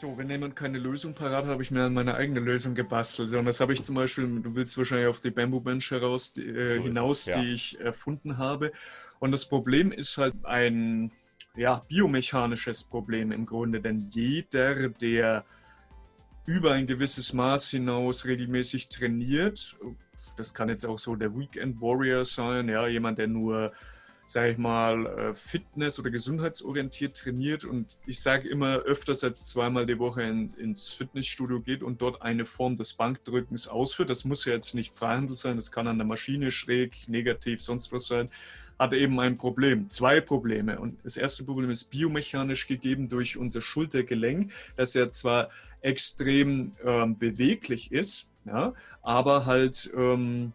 So, wenn jemand keine Lösung parat hat, habe ich mir meine eigene Lösung gebastelt. Und das habe ich zum Beispiel, du willst wahrscheinlich auf die Bamboo Bench heraus, die, äh, so hinaus, es, ja. die ich erfunden habe. Und das Problem ist halt ein ja, biomechanisches Problem im Grunde, denn jeder, der über ein gewisses Maß hinaus regelmäßig trainiert, das kann jetzt auch so der Weekend Warrior sein, ja, jemand, der nur sage ich mal, äh, Fitness- oder gesundheitsorientiert trainiert und ich sage immer öfters als zweimal die Woche ins, ins, Fitnessstudio geht und dort eine Form des Bankdrückens ausführt. Das muss ja jetzt nicht Freihandel sein, das kann an der Maschine schräg, negativ, sonst was sein. Hat eben ein Problem, zwei Probleme. Und das erste Problem ist biomechanisch gegeben durch unser Schultergelenk, das ja zwar extrem ähm, beweglich ist, ja, aber halt ähm,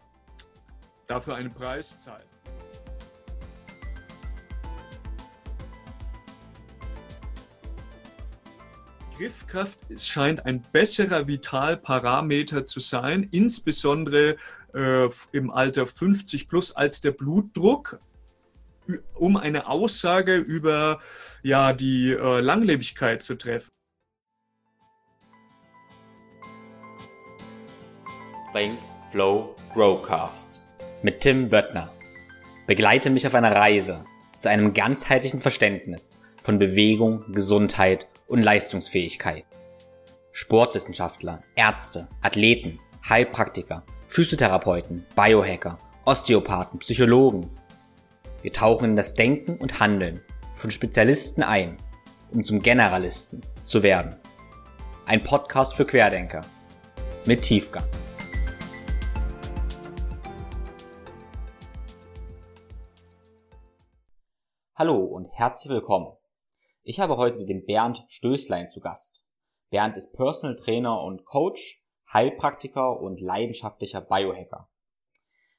dafür einen Preis zahlt. Griffkraft scheint ein besserer Vitalparameter zu sein, insbesondere äh, im Alter 50 plus als der Blutdruck, um eine Aussage über ja, die äh, Langlebigkeit zu treffen. Think, Flow, Growcast mit Tim Böttner. Begleite mich auf einer Reise zu einem ganzheitlichen Verständnis von Bewegung, Gesundheit und Leistungsfähigkeit. Sportwissenschaftler, Ärzte, Athleten, Heilpraktiker, Physiotherapeuten, Biohacker, Osteopathen, Psychologen. Wir tauchen in das Denken und Handeln von Spezialisten ein, um zum Generalisten zu werden. Ein Podcast für Querdenker mit Tiefgang. Hallo und herzlich willkommen ich habe heute den Bernd Stößlein zu Gast. Bernd ist Personal Trainer und Coach, Heilpraktiker und leidenschaftlicher Biohacker.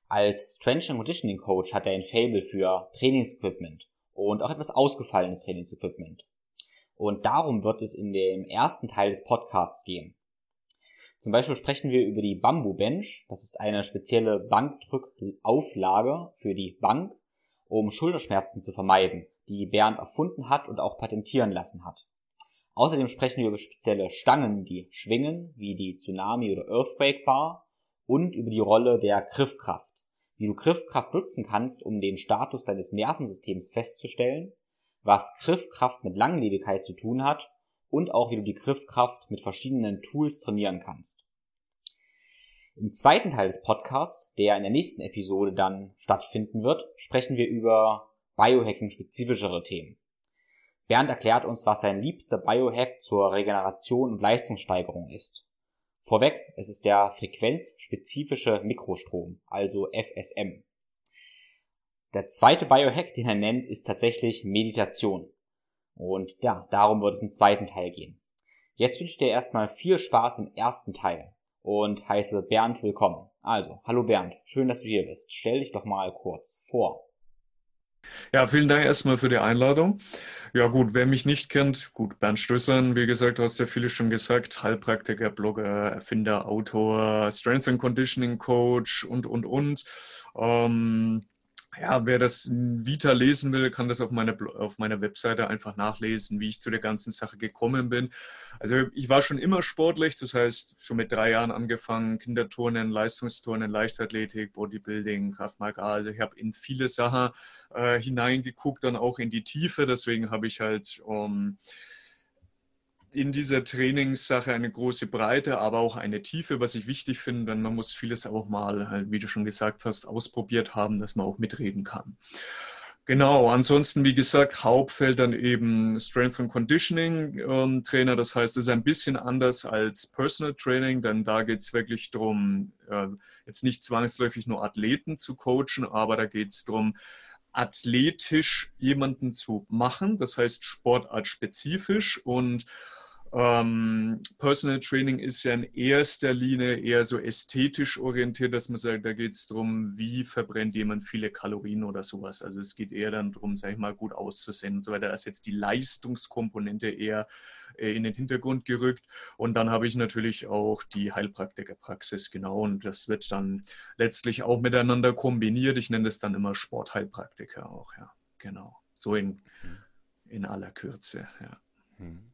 Als Strength and Conditioning Coach hat er ein Fable für Trainingsequipment und auch etwas ausgefallenes Trainingsequipment. Und darum wird es in dem ersten Teil des Podcasts gehen. Zum Beispiel sprechen wir über die Bamboo Bench. Das ist eine spezielle Bankdrückauflage für die Bank, um Schulterschmerzen zu vermeiden die Bernd erfunden hat und auch patentieren lassen hat. Außerdem sprechen wir über spezielle Stangen, die schwingen, wie die Tsunami oder Earthquake Bar und über die Rolle der Griffkraft, wie du Griffkraft nutzen kannst, um den Status deines Nervensystems festzustellen, was Griffkraft mit Langlebigkeit zu tun hat und auch wie du die Griffkraft mit verschiedenen Tools trainieren kannst. Im zweiten Teil des Podcasts, der in der nächsten Episode dann stattfinden wird, sprechen wir über Biohacking-spezifischere Themen. Bernd erklärt uns, was sein liebster Biohack zur Regeneration und Leistungssteigerung ist. Vorweg, es ist der frequenzspezifische Mikrostrom, also FSM. Der zweite Biohack, den er nennt, ist tatsächlich Meditation. Und ja, darum wird es im zweiten Teil gehen. Jetzt wünsche ich dir erstmal viel Spaß im ersten Teil und heiße Bernd willkommen. Also, hallo Bernd, schön, dass du hier bist. Stell dich doch mal kurz vor. Ja, vielen Dank erstmal für die Einladung. Ja gut, wer mich nicht kennt, gut, Bernd Stößern, wie gesagt, du hast ja vieles schon gesagt, Heilpraktiker, Blogger, Erfinder, Autor, Strength and Conditioning Coach und, und, und. Ähm, ja, wer das Vita lesen will, kann das auf meiner, auf meiner Webseite einfach nachlesen, wie ich zu der ganzen Sache gekommen bin. Also ich war schon immer sportlich, das heißt schon mit drei Jahren angefangen, Kinderturnen, Leistungsturnen, Leichtathletik, Bodybuilding, Kraftmarker. Also ich habe in viele Sachen äh, hineingeguckt, dann auch in die Tiefe. Deswegen habe ich halt... Um, ähm, in dieser Trainingssache eine große Breite, aber auch eine Tiefe, was ich wichtig finde, denn man muss vieles auch mal, halt, wie du schon gesagt hast, ausprobiert haben, dass man auch mitreden kann. Genau, ansonsten, wie gesagt, Hauptfeld dann eben Strength and Conditioning ähm, Trainer. Das heißt, es ist ein bisschen anders als Personal Training, denn da geht es wirklich darum, äh, jetzt nicht zwangsläufig nur Athleten zu coachen, aber da geht es darum, athletisch jemanden zu machen, das heißt sportartspezifisch und ähm, Personal Training ist ja in erster Linie eher so ästhetisch orientiert, dass man sagt, da geht es darum, wie verbrennt jemand viele Kalorien oder sowas. Also es geht eher dann darum, sag ich mal, gut auszusehen und so weiter. Da ist jetzt die Leistungskomponente eher äh, in den Hintergrund gerückt. Und dann habe ich natürlich auch die Heilpraktikerpraxis, genau. Und das wird dann letztlich auch miteinander kombiniert. Ich nenne das dann immer Sportheilpraktiker auch, ja. Genau. So in, in aller Kürze, ja. Mhm.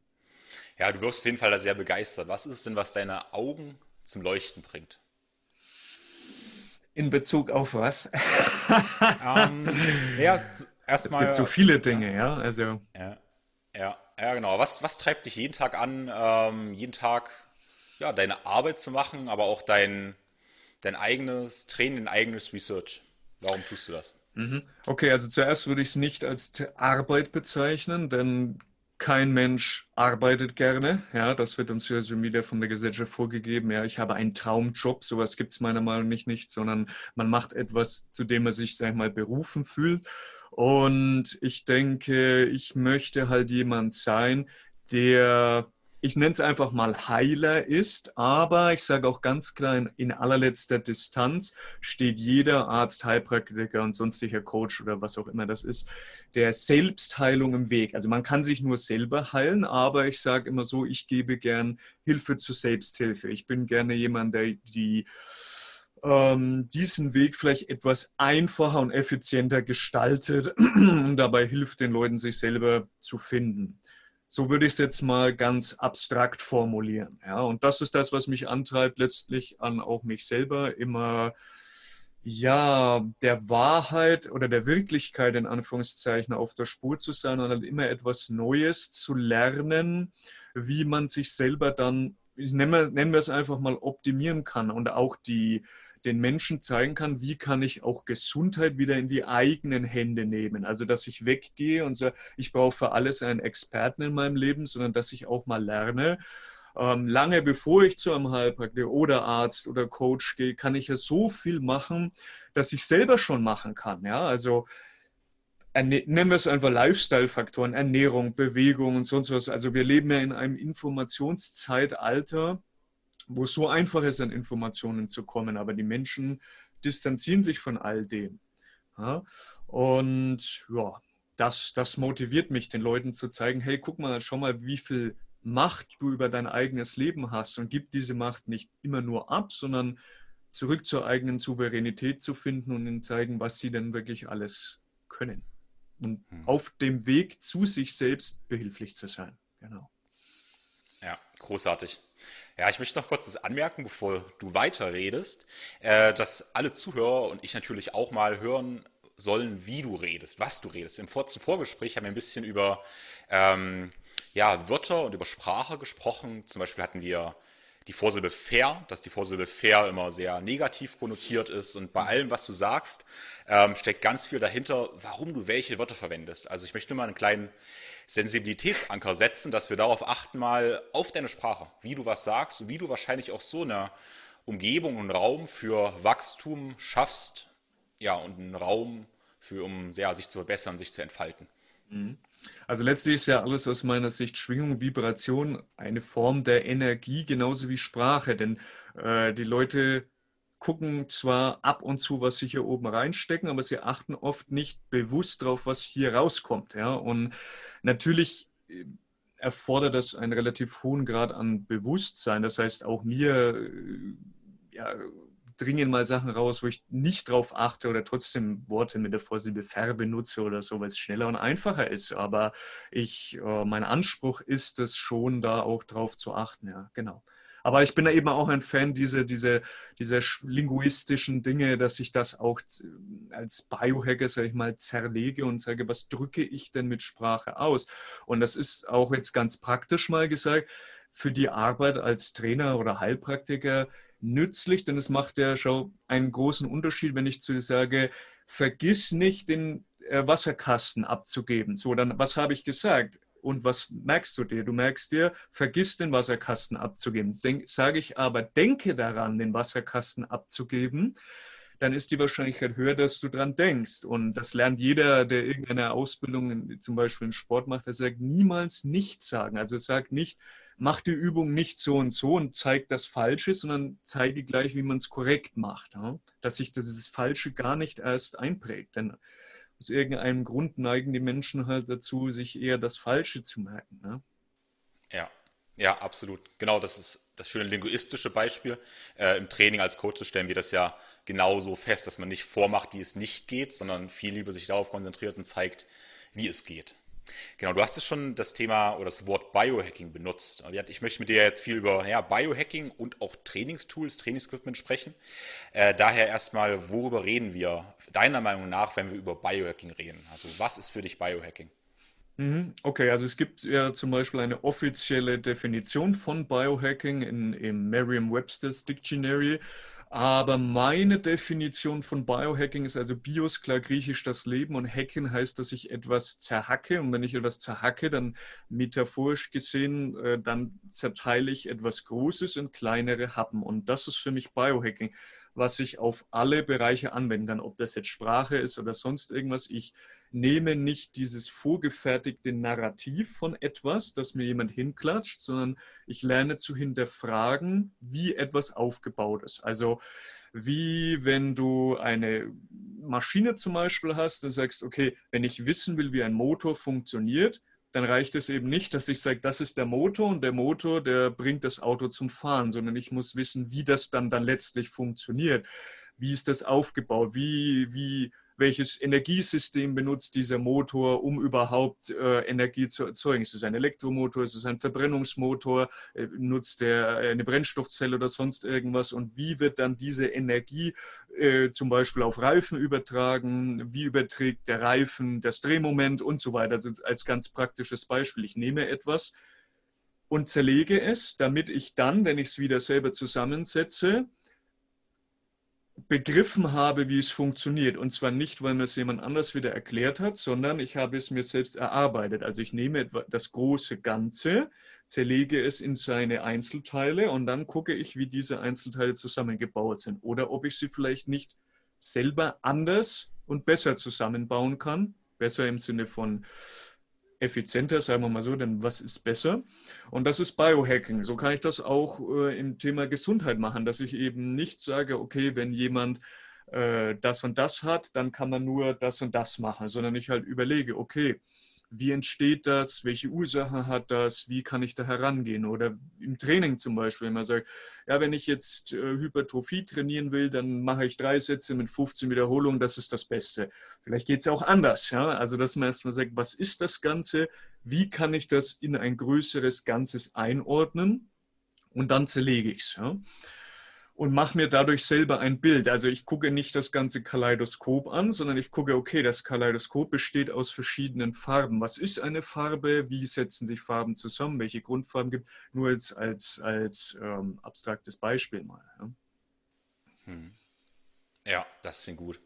Ja, du wirst auf jeden Fall da sehr begeistert. Was ist es denn, was deine Augen zum Leuchten bringt? In Bezug auf was? ähm, ja, erstmal. Es gibt so viele Dinge, ja. Also. Ja, ja, ja genau. Was, was treibt dich jeden Tag an, ähm, jeden Tag ja, deine Arbeit zu machen, aber auch dein, dein eigenes Training, dein eigenes Research? Warum tust du das? Mhm. Okay, also zuerst würde ich es nicht als Arbeit bezeichnen, denn kein Mensch arbeitet gerne. Ja, das wird uns ja schon wieder von der Gesellschaft vorgegeben. Ja, ich habe einen Traumjob. Sowas gibt es meiner Meinung nach nicht, sondern man macht etwas, zu dem man sich, sag ich mal, berufen fühlt. Und ich denke, ich möchte halt jemand sein, der ich nenne es einfach mal Heiler ist, aber ich sage auch ganz klar, in, allerletzter Distanz steht jeder Arzt, Heilpraktiker und sonstiger Coach oder was auch immer das ist, der Selbstheilung im Weg. Also man kann sich nur selber heilen, aber ich sage immer so, ich gebe gern Hilfe zur Selbsthilfe. Ich bin gerne jemand, der die ähm, diesen Weg vielleicht etwas einfacher und effizienter gestaltet und dabei hilft den Leuten, sich selber zu finden. So würde ich es jetzt mal ganz abstrakt formulieren. Ja, und das ist das, was mich antreibt, letztlich an auch mich selber immer ja, der Wahrheit oder der Wirklichkeit in Anführungszeichen auf der Spur zu sein und halt immer etwas Neues zu lernen, wie man sich selber dann, nennen wir, nennen wir es einfach mal, optimieren kann und auch die, den Menschen zeigen kann, wie kann ich auch Gesundheit wieder in die eigenen Hände nehmen. Also, dass ich weggehe und sage, ich brauche für alles einen Experten in meinem Leben, sondern dass ich auch mal lerne. Ähm, lange bevor ich zu einem Heilpraktiker oder Arzt oder Coach gehe, kann ich ja so viel machen, dass ich selber schon machen kann. Ja, also nennen wir es einfach Lifestyle-Faktoren, Ernährung, Bewegung und sonst was. Also wir leben ja in einem Informationszeitalter, wo es so einfach ist, an Informationen zu kommen. Aber die Menschen distanzieren sich von all dem. Ja? Und ja, das, das motiviert mich, den Leuten zu zeigen, hey, guck mal, schau mal, wie viel Macht du über dein eigenes Leben hast und gib diese Macht nicht immer nur ab, sondern zurück zur eigenen Souveränität zu finden und ihnen zeigen, was sie denn wirklich alles können. Und hm. auf dem Weg zu sich selbst behilflich zu sein. Genau. Großartig. Ja, ich möchte noch kurz anmerken, bevor du weiterredest, äh, dass alle Zuhörer und ich natürlich auch mal hören sollen, wie du redest, was du redest. Im kurzen Vorgespräch haben wir ein bisschen über ähm, ja, Wörter und über Sprache gesprochen. Zum Beispiel hatten wir die Vorsilbe fair, dass die Vorsilbe fair immer sehr negativ konnotiert ist. Und bei allem, was du sagst, ähm, steckt ganz viel dahinter, warum du welche Wörter verwendest. Also ich möchte nur mal einen kleinen Sensibilitätsanker setzen, dass wir darauf achten, mal auf deine Sprache, wie du was sagst und wie du wahrscheinlich auch so eine Umgebung und Raum für Wachstum schaffst, ja, und einen Raum für, um ja, sich zu verbessern, sich zu entfalten. Mhm. Also letztlich ist ja alles aus meiner Sicht Schwingung, Vibration eine Form der Energie, genauso wie Sprache. Denn äh, die Leute gucken zwar ab und zu, was sie hier oben reinstecken, aber sie achten oft nicht bewusst darauf, was hier rauskommt. Ja? Und natürlich äh, erfordert das einen relativ hohen Grad an Bewusstsein. Das heißt, auch mir äh, ja, dringen mal Sachen raus, wo ich nicht drauf achte oder trotzdem Worte mit der Vorsilbe ver benutze oder so, weil es schneller und einfacher ist. Aber ich, äh, mein Anspruch ist es schon, da auch drauf zu achten. Ja, genau. Aber ich bin da eben auch ein Fan dieser diese, diese linguistischen Dinge, dass ich das auch als Biohacker, sage ich mal, zerlege und sage, was drücke ich denn mit Sprache aus? Und das ist auch jetzt ganz praktisch mal gesagt, für die Arbeit als Trainer oder Heilpraktiker nützlich, denn es macht ja schon einen großen Unterschied, wenn ich zu dir sage, vergiss nicht den äh, Wasserkasten abzugeben. So, dann was habe ich gesagt? Und was merkst du dir? Du merkst dir, vergiss den Wasserkasten abzugeben. sage ich aber, denke daran, den Wasserkasten abzugeben, dann ist die Wahrscheinlichkeit höher, dass du daran denkst. Und das lernt jeder, der irgendeine Ausbildung, zum Beispiel in Sport macht, der sagt niemals nicht sagen. Also sagt nicht, mach die Übung nicht so und so und zeig das Falsche, sondern zeige gleich, wie man es korrekt macht. Dass sich das Falsche gar nicht erst einprägt. Denn aus irgendeinem Grund neigen die Menschen halt dazu, sich eher das Falsche zu merken. Ne? Ja, ja, absolut. Genau, das ist das schöne linguistische Beispiel. Äh, Im Training als Coach stellen wir das ja genauso fest, dass man nicht vormacht, wie es nicht geht, sondern viel lieber sich darauf konzentriert und zeigt, wie es geht. Genau, du hast es schon das Thema oder das Wort Biohacking benutzt. Ich möchte mit dir jetzt viel über ja, Biohacking und auch Trainingstools, Trainingsequipment sprechen. Äh, daher erstmal, worüber reden wir deiner Meinung nach, wenn wir über Biohacking reden? Also was ist für dich Biohacking? Mhm, okay, also es gibt ja zum Beispiel eine offizielle Definition von Biohacking in, im Merriam-Webster's Dictionary. Aber meine Definition von Biohacking ist also Bios, klar griechisch das Leben und Hacken heißt, dass ich etwas zerhacke. Und wenn ich etwas zerhacke, dann metaphorisch gesehen, äh, dann zerteile ich etwas Großes in kleinere Happen. Und das ist für mich Biohacking, was ich auf alle Bereiche anwenden kann, ob das jetzt Sprache ist oder sonst irgendwas. Ich nehme nicht dieses vorgefertigte Narrativ von etwas, das mir jemand hinklatscht, sondern ich lerne zu hinterfragen, wie etwas aufgebaut ist. Also wie wenn du eine Maschine zum Beispiel hast, du sagst, okay, wenn ich wissen will, wie ein Motor funktioniert, dann reicht es eben nicht, dass ich sage, das ist der Motor und der Motor, der bringt das Auto zum Fahren, sondern ich muss wissen, wie das dann, dann letztlich funktioniert. Wie ist das aufgebaut? Wie, wie welches Energiesystem benutzt dieser Motor, um überhaupt äh, Energie zu erzeugen. Ist es ein Elektromotor, ist es ein Verbrennungsmotor, äh, nutzt er eine Brennstoffzelle oder sonst irgendwas und wie wird dann diese Energie äh, zum Beispiel auf Reifen übertragen, wie überträgt der Reifen das Drehmoment und so weiter. Also als ganz praktisches Beispiel. Ich nehme etwas und zerlege es, damit ich dann, wenn ich es wieder selber zusammensetze, begriffen habe, wie es funktioniert. Und zwar nicht, weil mir es jemand anders wieder erklärt hat, sondern ich habe es mir selbst erarbeitet. Also ich nehme das große Ganze, zerlege es in seine Einzelteile und dann gucke ich, wie diese Einzelteile zusammengebaut sind. Oder ob ich sie vielleicht nicht selber anders und besser zusammenbauen kann. Besser im Sinne von effizienter, sagen wir mal so, denn was ist besser? Und das ist Biohacking. So kann ich das auch äh, im Thema Gesundheit machen, dass ich eben nicht sage, okay, wenn jemand äh, das und das hat, dann kann man nur das und das machen, sondern ich halt überlege, okay, wie entsteht das, welche Ursachen hat das, wie kann ich da herangehen? Oder im Training zum Beispiel, wenn man sagt, ja, wenn ich jetzt äh, Hypertrophie trainieren will, dann mache ich drei Sätze mit 15 Wiederholungen, das ist das Beste. Vielleicht geht es auch anders, ja. Also dass man erstmal sagt, was ist das Ganze, wie kann ich das in ein größeres Ganzes einordnen und dann zerlege ich es. Ja? Und mache mir dadurch selber ein Bild. Also ich gucke nicht das ganze Kaleidoskop an, sondern ich gucke, okay, das Kaleidoskop besteht aus verschiedenen Farben. Was ist eine Farbe? Wie setzen sich Farben zusammen? Welche Grundfarben gibt Nur als, als, als ähm, abstraktes Beispiel mal. Ja. Hm. ja, das sind gut.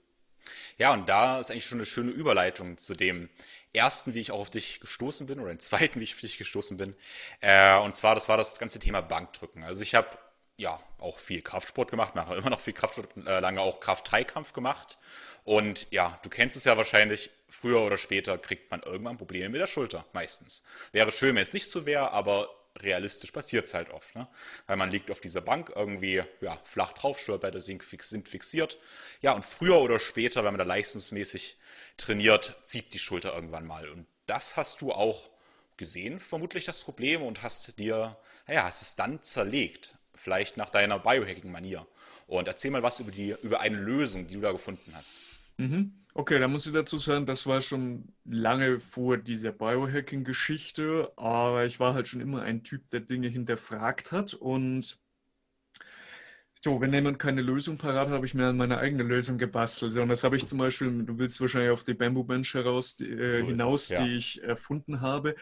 Ja, und da ist eigentlich schon eine schöne Überleitung zu dem ersten, wie ich auch auf dich gestoßen bin, oder den zweiten, wie ich auf dich gestoßen bin. Äh, und zwar, das war das ganze Thema Bankdrücken. Also ich habe ja, auch viel Kraftsport gemacht, mache immer noch viel Kraftsport, äh, lange auch Kraft-3-Kampf gemacht. Und ja, du kennst es ja wahrscheinlich, früher oder später kriegt man irgendwann Probleme mit der Schulter, meistens. Wäre schön, wenn es nicht so wäre, aber realistisch passiert es halt oft. Ne? Weil man liegt auf dieser Bank irgendwie ja, flach drauf, Stolperblätter sind, fixiert. Ja, und früher oder später, wenn man da leistungsmäßig trainiert, zieht die Schulter irgendwann mal. Und das hast du auch gesehen, vermutlich das Problem, und hast dir, naja, hast es dann zerlegt vielleicht nach deiner Biohacking-Manier. Und erzähl mal was über, die, über eine Lösung, die du da gefunden hast. Mhm. Okay, da muss ich dazu sagen, das war schon lange vor dieser Biohacking-Geschichte, aber ich war halt schon immer ein Typ, der Dinge hinterfragt hat und so, wenn jemand keine Lösung parat hat, habe ich mir meine eigene Lösung gebastelt. So, und das habe ich zum Beispiel, du willst wahrscheinlich auf die Bamboo Bench heraus, äh, so hinaus, es, ja. die ich erfunden habe.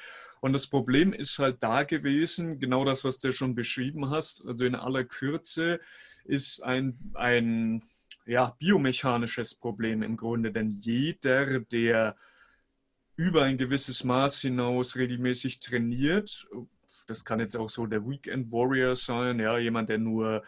Und das Problem ist halt da gewesen, genau das, was du schon beschrieben hast. Also in aller Kürze ist ein, ein ja, biomechanisches Problem im Grunde. Denn jeder, der über ein gewisses Maß hinaus regelmäßig trainiert, das kann jetzt auch so der Weekend Warrior sein, ja, jemand, der nur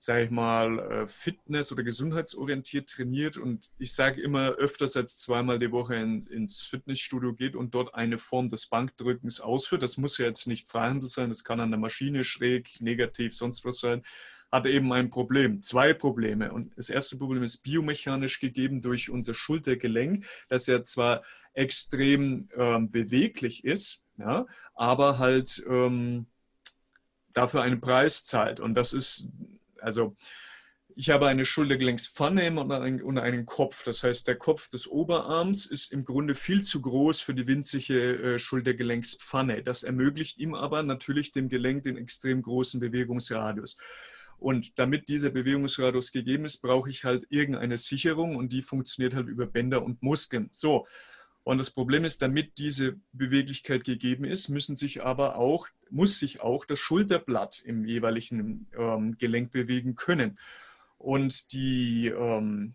sage ich mal, äh, Fitness- oder gesundheitsorientiert trainiert und ich sage immer öfters als zweimal die Woche ins, ins, Fitnessstudio geht und dort eine Form des Bankdrückens ausführt. Das muss ja jetzt nicht Freihandel sein, das kann an der Maschine schräg, negativ, sonst was sein hat eben ein Problem, zwei Probleme. Und das erste Problem ist biomechanisch gegeben durch unser Schultergelenk, das ja zwar extrem ähm, beweglich ist, ja, aber halt ähm, dafür einen Preis zahlt. Und das ist also ich habe eine Schultergelenkspfanne und einen, einen Kopf. Das heißt, der Kopf des Oberarms ist im Grunde viel zu groß für die winzige äh, Schultergelenkspfanne. Das ermöglicht ihm aber natürlich dem Gelenk den extrem großen Bewegungsradius. Und damit dieser Bewegungsradius gegeben ist, brauche ich halt irgendeine Sicherung und die funktioniert halt über Bänder und Muskeln. So. Und das Problem ist, damit diese Beweglichkeit gegeben ist, müssen sich aber auch, muss sich auch das Schulterblatt im jeweiligen ähm, Gelenk bewegen können. Und die, ähm,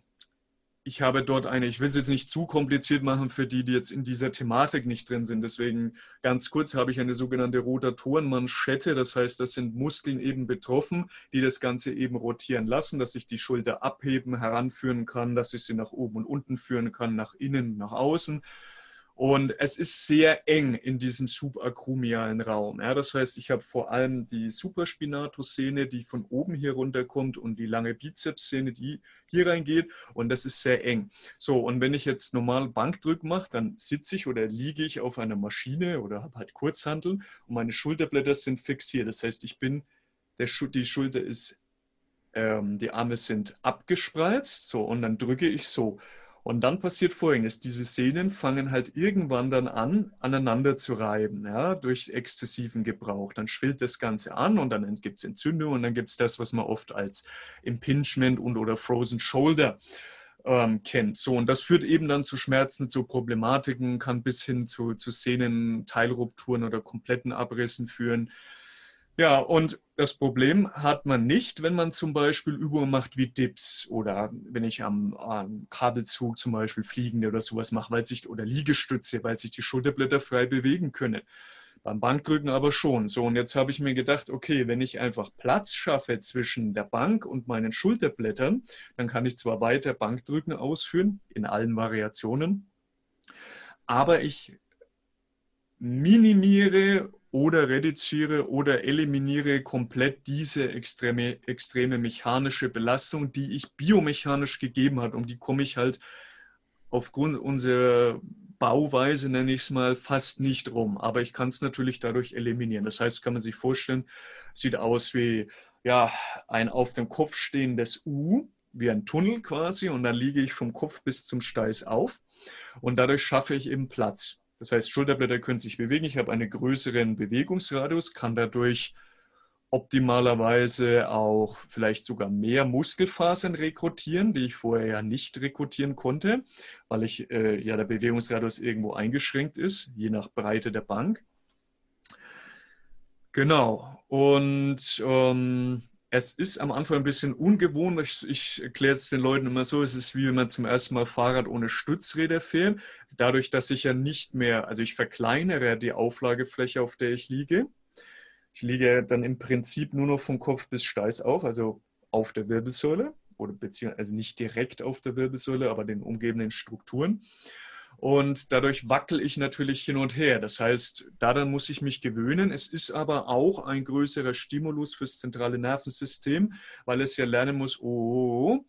ich habe dort eine, ich will es jetzt nicht zu kompliziert machen für die, die jetzt in dieser Thematik nicht drin sind. Deswegen ganz kurz habe ich eine sogenannte Rotatorenmanschette. Das heißt, das sind Muskeln eben betroffen, die das Ganze eben rotieren lassen, dass ich die Schulter abheben, heranführen kann, dass ich sie nach oben und unten führen kann, nach innen, nach außen. Und es ist sehr eng in diesem subakromialen Raum. Ja, das heißt, ich habe vor allem die Supraspinatus-Szene, die von oben hier runterkommt und die lange Bizeps-Szene, die hier reingeht. Und das ist sehr eng. So, und wenn ich jetzt normal Bankdrück mache, dann sitze ich oder liege ich auf einer Maschine oder habe halt Kurzhanteln und meine Schulterblätter sind fixiert. Das heißt, ich bin, der, die Schulter ist, ähm, die Arme sind abgespreizt. So, und dann drücke ich so. Und dann passiert Folgendes. Diese Sehnen fangen halt irgendwann dann an, aneinander zu reiben, ja, durch exzessiven Gebrauch. Dann schwillt das Ganze an und dann gibt es Entzündung und dann gibt es das, was man oft als Impingement und oder Frozen Shoulder ähm, kennt. So, und das führt eben dann zu Schmerzen, zu Problematiken, kann bis hin zu, zu Sehnenteilrupturen oder kompletten Abrissen führen. Ja, und das Problem hat man nicht, wenn man zum Beispiel Übungen macht wie Dips oder wenn ich am, am Kabelzug zum Beispiel Fliegende oder sowas mache, weil sich, oder Liegestütze, weil sich die Schulterblätter frei bewegen können. Beim Bankdrücken aber schon. So, und jetzt habe ich mir gedacht, okay, wenn ich einfach Platz schaffe zwischen der Bank und meinen Schulterblättern, dann kann ich zwar weiter Bankdrücken ausführen, in allen Variationen, aber ich minimiere oder reduziere oder eliminiere komplett diese extreme, extreme mechanische Belastung, die ich biomechanisch gegeben habe. Um die komme ich halt aufgrund unserer Bauweise, nenne ich es mal, fast nicht rum. Aber ich kann es natürlich dadurch eliminieren. Das heißt, kann man sich vorstellen, sieht aus wie ja, ein auf dem Kopf stehendes U, wie ein Tunnel quasi. Und dann liege ich vom Kopf bis zum Steiß auf. Und dadurch schaffe ich eben Platz. Das heißt, Schulterblätter können sich bewegen. Ich habe einen größeren Bewegungsradius, kann dadurch optimalerweise auch vielleicht sogar mehr Muskelfasern rekrutieren, die ich vorher ja nicht rekrutieren konnte, weil ich äh, ja der Bewegungsradius irgendwo eingeschränkt ist, je nach Breite der Bank. Genau. Und ähm, es ist am Anfang ein bisschen ungewohnt. Ich, erkläre es den Leuten immer so, es ist wie wenn man zum ersten Mal Fahrrad ohne Stützräder fährt. Dadurch, dass ich ja nicht mehr, also ich verkleinere die Auflagefläche, auf der ich liege. Ich liege dann im Prinzip nur noch vom Kopf bis Steiß auf, also auf der Wirbelsäule oder beziehungsweise also nicht direkt auf der Wirbelsäule, aber den umgebenden Strukturen. Und dadurch wackel ich natürlich hin und her. Das heißt, daran muss ich mich gewöhnen. Es ist aber auch ein größerer Stimulus fürs zentrale Nervensystem, weil es ja lernen muss, oh,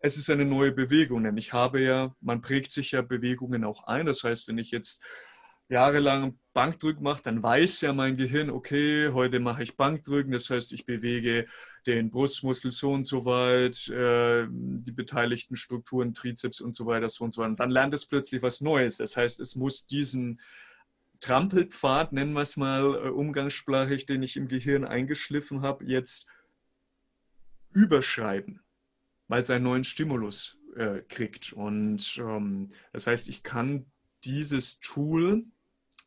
es ist eine neue Bewegung. Denn ich habe ja, man prägt sich ja Bewegungen auch ein. Das heißt, wenn ich jetzt jahrelang Bankdrücken mache, dann weiß ja mein Gehirn, okay, heute mache ich Bankdrücken, das heißt, ich bewege den Brustmuskel so und so weit, äh, die beteiligten Strukturen, Trizeps und so weiter, so und so weiter. Und dann lernt es plötzlich was Neues. Das heißt, es muss diesen Trampelpfad, nennen wir es mal äh, umgangssprachig, den ich im Gehirn eingeschliffen habe, jetzt überschreiben, weil es einen neuen Stimulus äh, kriegt. Und ähm, das heißt, ich kann dieses Tool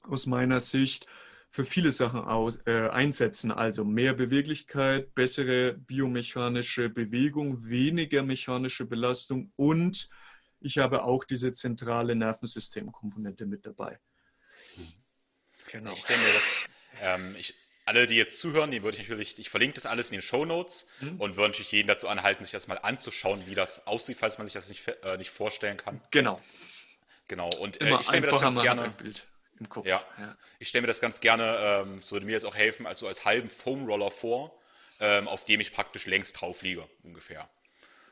aus meiner Sicht für viele Sachen aus, äh, einsetzen. Also mehr Beweglichkeit, bessere biomechanische Bewegung, weniger mechanische Belastung und ich habe auch diese zentrale Nervensystemkomponente mit dabei. Genau. Ich stelle mir das, ähm, ich, alle, die jetzt zuhören, die würde ich natürlich, ich verlinke das alles in den Show Notes mhm. und würde natürlich jeden dazu anhalten, sich das mal anzuschauen, wie das aussieht, falls man sich das nicht, äh, nicht vorstellen kann. Genau. Genau. Und äh, ich stelle mir das ganz gerne. Bild im Kopf. Ja. ja. Ich stelle mir das ganz gerne, ähm, das würde mir jetzt auch helfen, also als halben Foam Roller vor, ähm, auf dem ich praktisch längs drauf liege, ungefähr.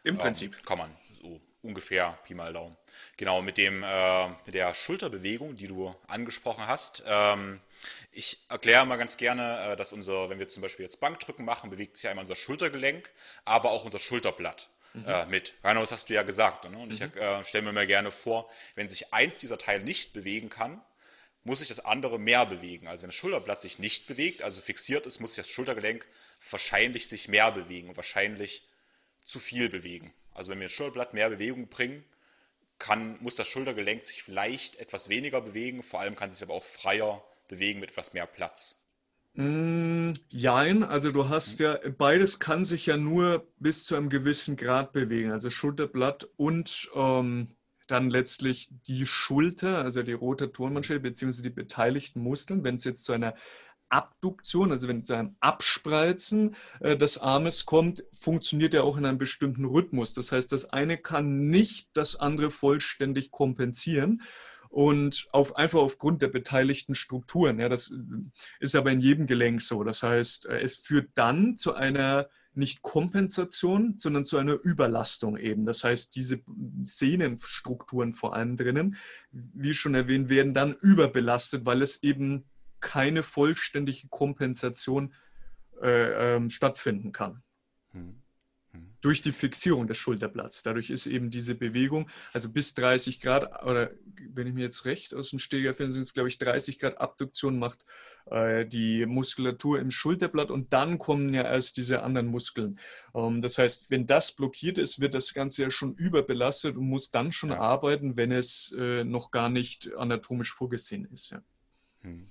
Im ähm, Prinzip. Kann man, so ungefähr, Pi mal Daumen. Genau, mit, dem, äh, mit der Schulterbewegung, die du angesprochen hast. Ähm, ich erkläre mal ganz gerne, äh, dass unser, wenn wir zum Beispiel jetzt Bankdrücken machen, bewegt sich einmal unser Schultergelenk, aber auch unser Schulterblatt. mhm. äh, mit. Rainer, das hast du ja gesagt. Ne? Und ich mhm. äh, stelle mir mal gerne vor, wenn sich eins dieser Teile nicht bewegen kann, muss sich das andere mehr bewegen. Also wenn das Schulterblatt sich nicht bewegt, also fixiert ist, muss sich das Schultergelenk wahrscheinlich sich mehr bewegen und wahrscheinlich zu viel bewegen. Also wenn wir das Schulterblatt mehr Bewegung bringen, kann, muss das Schultergelenk sich vielleicht etwas weniger bewegen, vor allem kann es sich aber auch freier bewegen mit etwas mehr Platz. Mm, jein, also du hast ja, beides kann sich ja nur bis zu einem gewissen Grad bewegen, also Schulterblatt und ähm, dann letztlich die Schulter, also die rote Turnmanschette, beziehungsweise die beteiligten Muskeln, wenn es jetzt zu einer Abduktion, also wenn es zu einem Abspreizen äh, des Armes kommt, funktioniert er auch in einem bestimmten Rhythmus. Das heißt, das eine kann nicht das andere vollständig kompensieren und auf, einfach aufgrund der beteiligten Strukturen. Ja, das ist aber in jedem Gelenk so. Das heißt, äh, es führt dann zu einer nicht Kompensation, sondern zu einer Überlastung eben. Das heißt, diese Sehnenstrukturen vor allem drinnen, wie schon erwähnt, werden dann überbelastet, weil es eben keine vollständige Kompensation äh, ähm, stattfinden kann. Hm durch die Fixierung des Schulterblatts. Dadurch ist eben diese Bewegung, also bis 30 Grad, oder wenn ich mir jetzt recht aus dem Steger finde, sind es, glaube ich, 30 Grad Abduktion macht äh, die Muskulatur im Schulterblatt und dann kommen ja erst diese anderen Muskeln. Ähm, das heißt, wenn das blockiert ist, wird das Ganze ja schon überbelastet und muss dann schon ja. arbeiten, wenn es äh, noch gar nicht anatomisch vorgesehen ist. Ja. Hm.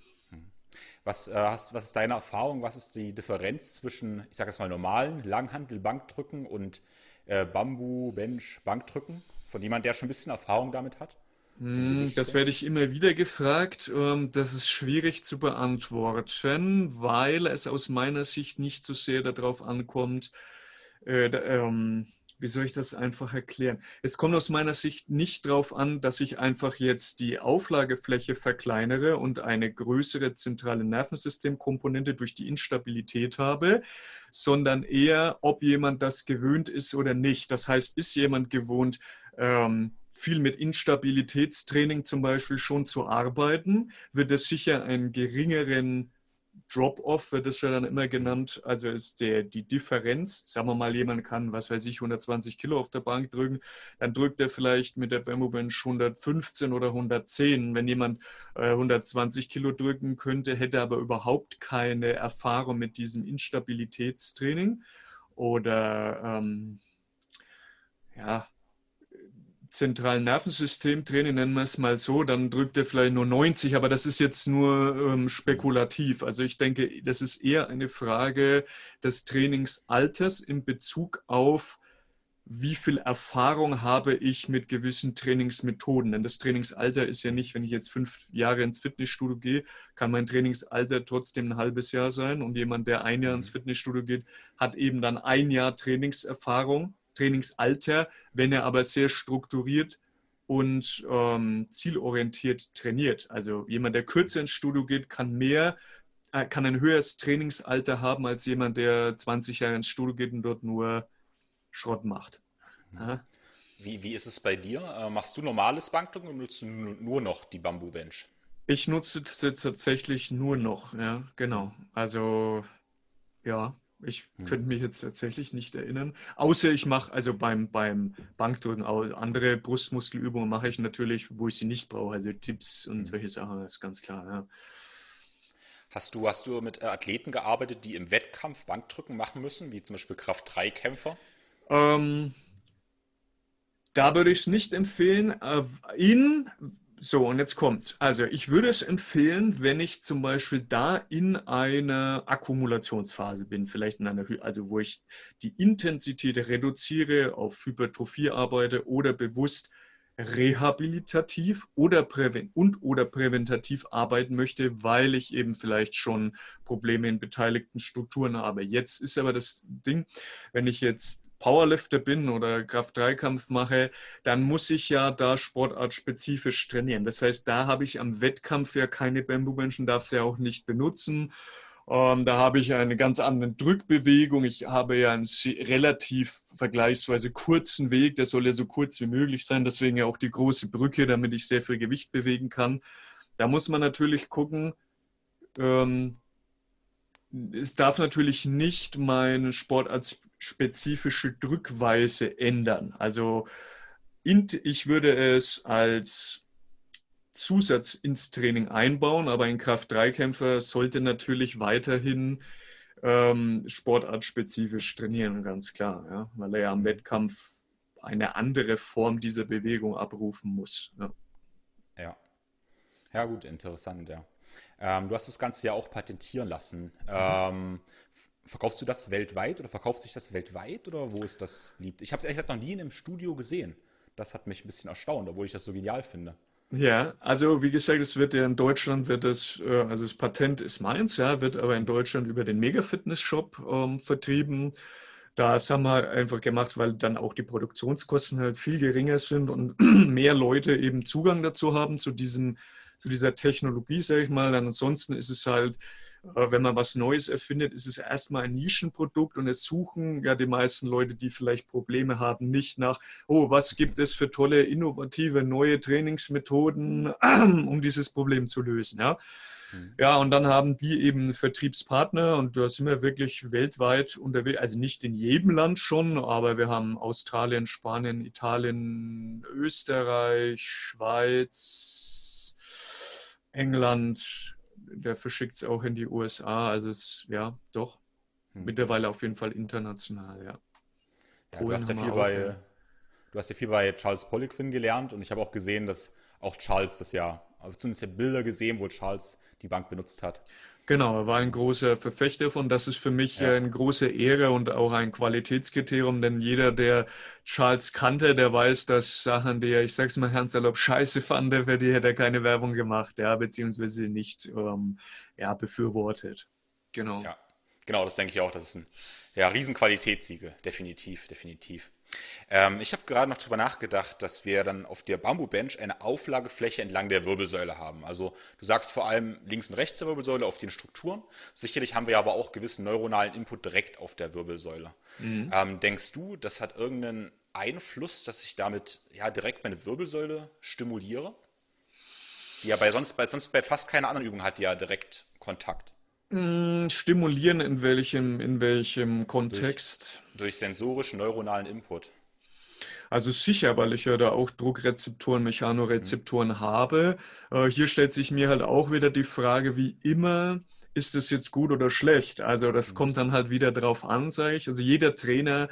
Was, äh, hast, was ist deine Erfahrung? Was ist die Differenz zwischen, ich sage jetzt mal, normalen Langhandel-Bankdrücken und äh, Bambu-Bench-Bankdrücken? Von jemand, der schon ein bisschen Erfahrung damit hat? Hm, das werde ich immer wieder gefragt. Ähm, das ist schwierig zu beantworten, weil es aus meiner Sicht nicht so sehr darauf ankommt, äh, ähm, wie soll ich das einfach erklären? Es kommt aus meiner Sicht nicht darauf an, dass ich einfach jetzt die Auflagefläche verkleinere und eine größere zentrale Nervensystemkomponente durch die Instabilität habe, sondern eher, ob jemand das gewöhnt ist oder nicht. Das heißt, ist jemand gewohnt, ähm, viel mit Instabilitätstraining zum Beispiel schon zu arbeiten, wird es sicher einen geringeren Drop-off wird es ja dann immer genannt. Also ist der, die Differenz, sagen wir mal, jemand kann, was weiß ich, 120 Kilo auf der Bank drücken, dann drückt er vielleicht mit der Bamboo Bench 115 oder 110. Wenn jemand äh, 120 Kilo drücken könnte, hätte aber überhaupt keine Erfahrung mit diesem Instabilitätstraining oder ähm, ja, zentralen Nervensystem Training, nennen wir es mal so, dann drückt er vielleicht nur 90, aber das ist jetzt nur ähm, spekulativ. Also ich denke, das ist eher eine Frage des Trainingsalters in Bezug auf, wie viel Erfahrung habe ich mit gewissen Trainingsmethoden. Denn das Trainingsalter ist ja nicht, wenn ich jetzt fünf Jahre ins Fitnessstudio gehe, kann mein Trainingsalter trotzdem ein halbes Jahr sein. Und jemand, der ein Jahr ins mhm. Fitnessstudio geht, hat eben dann ein Jahr Trainingserfahrung Trainingsalter, wenn er aber sehr strukturiert und ähm, zielorientiert trainiert. Also jemand, der kürzer ins Studio geht, kann mehr, äh, kann ein höheres Trainingsalter haben als jemand, der 20 Jahre ins Studio geht und dort nur Schrott macht. Mhm. Wie, wie ist es bei dir? Äh, machst du normales Bankdrücken oder nutzt du nur noch die Bamboo Bench? Ich nutze es tatsächlich nur noch, ja, genau. Also, ja, ich hm. könnte mich jetzt tatsächlich nicht erinnern. Außer ich mache, also beim, beim Bankdrücken, andere Brustmuskelübungen mache ich natürlich, wo ich sie nicht brauche. Also Tipps und hm. solche Sachen, das ist ganz klar. Ja. Hast du, hast du mit äh, Athleten gearbeitet, die im Wettkampf Bankdrücken machen müssen, wie zum Beispiel Kraft-3-Kämpfer? Ähm, da würde ich es nicht empfehlen. Äh, in so, und jetzt kommt's. Also, ich würde es empfehlen, wenn ich zum Beispiel da in einer Akkumulationsphase bin, vielleicht in einer, also wo ich die Intensität reduziere, auf Hypertrophie arbeite oder bewusst rehabilitativ oder und oder präventativ arbeiten möchte, weil ich eben vielleicht schon Probleme in beteiligten Strukturen habe. Jetzt ist aber das Ding, wenn ich jetzt Powerlifter bin oder Kraft-3-Kampf mache, dann muss ich ja da sportartspezifisch trainieren. Das heißt, da habe ich am Wettkampf ja keine Bamboo-Menschen, darf sie ja auch nicht benutzen. Ähm, da habe ich eine ganz andere Drückbewegung. Ich habe ja einen relativ vergleichsweise kurzen Weg. Der soll ja so kurz wie möglich sein. Deswegen ja auch die große Brücke, damit ich sehr viel Gewicht bewegen kann. Da muss man natürlich gucken, ähm, es darf natürlich nicht meine sportartspezifische Drückweise ändern. Also ich würde es als Zusatz ins Training einbauen, aber ein Kraft-3-Kämpfer sollte natürlich weiterhin ähm, sportartspezifisch trainieren, ganz klar, ja, weil er ja am Wettkampf eine andere Form dieser Bewegung abrufen muss. Ja, ja, ja gut, interessant, ja. Ähm, du hast das Ganze ja auch patentieren lassen. Mhm. Ähm, verkaufst du das weltweit oder verkauft sich das weltweit oder wo ist das beliebt? Ich habe es ehrlich gesagt noch nie in einem Studio gesehen. Das hat mich ein bisschen erstaunt, obwohl ich das so genial finde. Ja, also wie gesagt, es wird ja in Deutschland wird das, äh, also das Patent ist meins, ja, wird aber in Deutschland über den Mega Fitness Shop ähm, vertrieben. Das haben wir einfach gemacht, weil dann auch die Produktionskosten halt viel geringer sind und mehr Leute eben Zugang dazu haben zu diesem, zu dieser Technologie, sage ich mal. Dann ansonsten ist es halt wenn man was Neues erfindet, ist es erstmal ein Nischenprodukt und es suchen ja die meisten Leute, die vielleicht Probleme haben, nicht nach, oh, was gibt es für tolle, innovative, neue Trainingsmethoden, um dieses Problem zu lösen. Ja? Mhm. Ja, und dann haben die eben Vertriebspartner und da sind wir wirklich weltweit unterwegs, also nicht in jedem Land schon, aber wir haben Australien, Spanien, Italien, Österreich, Schweiz, England, der verschickt es auch in die USA. Also es, ja, doch. Hm. Mittlerweile auf jeden Fall international, ja. ja du, hast ja viel bei, du hast ja viel bei Charles Poliquin gelernt und ich habe auch gesehen, dass auch Charles das ja, zumindest ja Bilder gesehen, wo Charles die Bank benutzt hat. Genau, er war ein großer Verfechter von. Das ist für mich ja. eine große Ehre und auch ein Qualitätskriterium, denn jeder, der Charles kannte, der weiß, dass Sachen, die er, ich sag's mal Herrn Salopp, scheiße fand, für die hätte er keine Werbung gemacht, ja, beziehungsweise nicht ähm, ja, befürwortet. Genau. Ja, genau, das denke ich auch. Das ist ein ja, Riesenqualitätssiegel, definitiv, definitiv. Ähm, ich habe gerade noch darüber nachgedacht, dass wir dann auf der Bamboo Bench eine Auflagefläche entlang der Wirbelsäule haben. Also du sagst vor allem links und rechts der Wirbelsäule auf den Strukturen. Sicherlich haben wir aber auch gewissen neuronalen Input direkt auf der Wirbelsäule. Mhm. Ähm, denkst du, das hat irgendeinen Einfluss, dass ich damit ja direkt meine Wirbelsäule stimuliere? Die ja bei sonst, bei sonst bei fast keiner anderen Übung hat die ja direkt Kontakt. Mm, stimulieren in welchem, in welchem Kontext? Durch, sensorischen neuronalen Input. Also sicher, weil ich ja da auch Druckrezeptoren, Mechanorezeptoren mhm. habe. Äh, hier stellt sich mir halt auch wieder die Frage, wie immer, ist das jetzt gut oder schlecht? Also das mhm. kommt dann halt wieder drauf an, sage ich. Also jeder Trainer,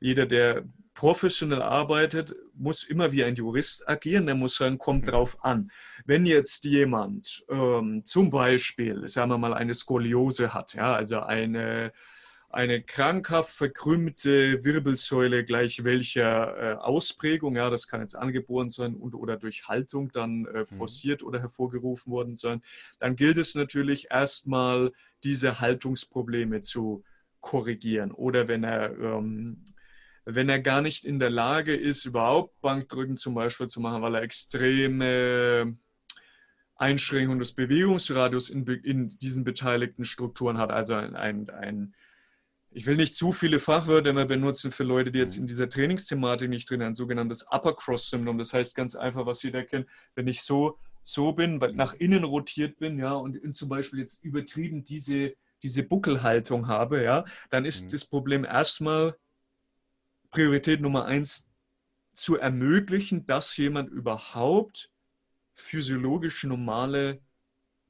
jeder, der professionell arbeitet, muss immer wie ein Jurist agieren. Der muss sagen, kommt mhm. drauf an. Wenn jetzt jemand ähm, zum Beispiel, sagen wir mal, eine Skoliose hat, ja, also eine, eine krankhaft verkrümmte Wirbelsäule gleich welcher äh, Ausprägung, ja, das kann jetzt angeboren sein und oder durch Haltung dann äh, mhm. forciert mhm. oder hervorgerufen worden sein, dann gilt es natürlich erstmal, diese Haltungsprobleme zu korrigieren. Oder wenn er ähm, wenn er gar nicht in der Lage ist, überhaupt Bankdrücken zum Beispiel zu machen, weil er extreme Einschränkungen des Bewegungsradius in, in diesen beteiligten Strukturen hat. Also ein, ein, ein, ich will nicht zu viele Fachwörter mehr benutzen für Leute, die jetzt in dieser Trainingsthematik nicht drin sind, ein sogenanntes Upper Cross Syndrom. Das heißt ganz einfach, was jeder kennt, wenn ich so, so bin, weil nach innen rotiert bin, ja, und zum Beispiel jetzt übertrieben diese, diese Buckelhaltung habe, ja, dann ist mhm. das Problem erstmal Priorität Nummer eins zu ermöglichen, dass jemand überhaupt physiologisch normale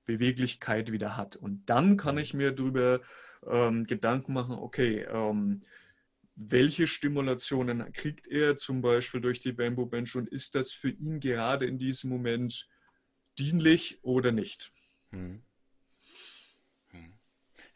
Beweglichkeit wieder hat. Und dann kann ich mir darüber ähm, Gedanken machen, okay, ähm, welche Stimulationen kriegt er zum Beispiel durch die Bamboo Bench und ist das für ihn gerade in diesem Moment dienlich oder nicht? Hm. Hm.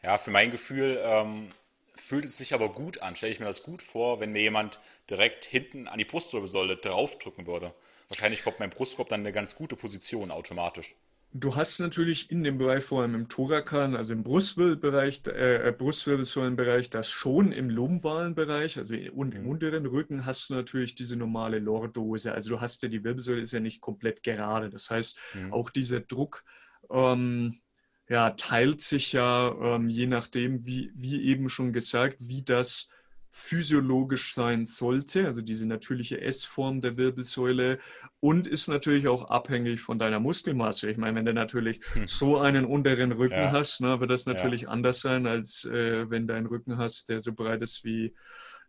Ja, für mein Gefühl ähm, fühlt es sich aber gut an. Stelle ich mir das gut vor, wenn mir jemand direkt hinten an die Brustwirbelsäule draufdrücken würde. Wahrscheinlich kommt mein Brustkorb dann in eine ganz gute Position automatisch. Du hast natürlich in dem Bereich, vor allem im Thorakan, also im Brustwirbelbereich, äh, äh Brustwirbelsäulenbereich, das schon im lumbalen Bereich, also im mhm. unteren Rücken, hast du natürlich diese normale Lordose. Also du hast ja, die Wirbelsäule ist ja nicht komplett gerade. Das heißt, mhm. auch dieser Druck ähm, ja, teilt sich ja, ähm, je nachdem, wie, wie eben schon gesagt, wie das physiologisch sein sollte, also diese natürliche S-Form der Wirbelsäule und ist natürlich auch abhängig von deiner Muskelmasse. Ich meine, wenn du natürlich hm. so einen unteren Rücken ja. hast, ne, wird das natürlich ja. anders sein, als äh, wenn du einen Rücken hast, der so breit ist wie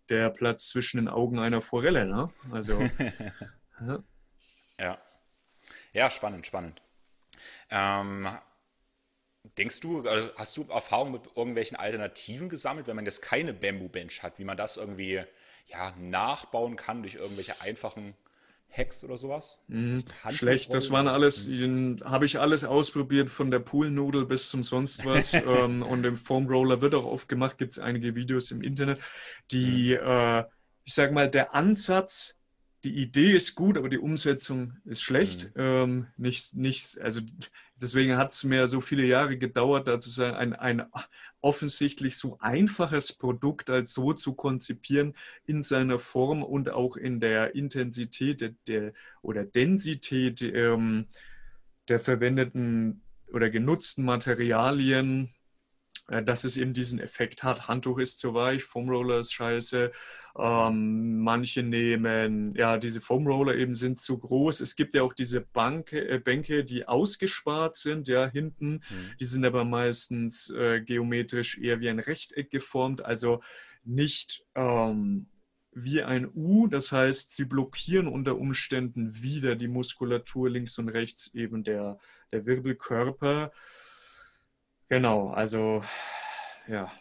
der Platz zwischen den Augen einer Forelle. Ne? Also, ja. ja. Ja, spannend, spannend. Ähm, Denkst du, äh, hast du Erfahrung mit irgendwelchen Alternativen gesammelt, wenn man jetzt keine Bamboo Bench hat, wie man das irgendwie ja, nachbauen kann durch irgendwelche einfachen Hacks oder sowas? Mhm, schlecht, das waren alles, habe ich alles ausprobiert, von der Poolnudel bis zum sonst was. ähm, und im Foam Roller wird auch oft gemacht, gibt es einige Videos im Internet, die, mhm. äh, ich sage mal, der Ansatz, die Idee ist gut, aber die Umsetzung ist schlecht. Mhm. Ähm, nicht, nicht, also deswegen hat es mir so viele Jahre gedauert, da zu sagen, ein, ein offensichtlich so einfaches Produkt als so zu konzipieren in seiner Form und auch in der Intensität der, der oder Densität ähm, der verwendeten oder genutzten Materialien äh, dass es eben diesen Effekt hat. Handtuch ist zu weich, Foamroller ist scheiße. Ähm, manche nehmen, ja, diese Foamroller eben sind zu groß. Es gibt ja auch diese Banke, äh, Bänke, die ausgespart sind, ja, hinten. Mhm. Die sind aber meistens äh, geometrisch eher wie ein Rechteck geformt, also nicht ähm, wie ein U. Das heißt, sie blockieren unter Umständen wieder die Muskulatur links und rechts eben der, der Wirbelkörper. Genau, also. Ja.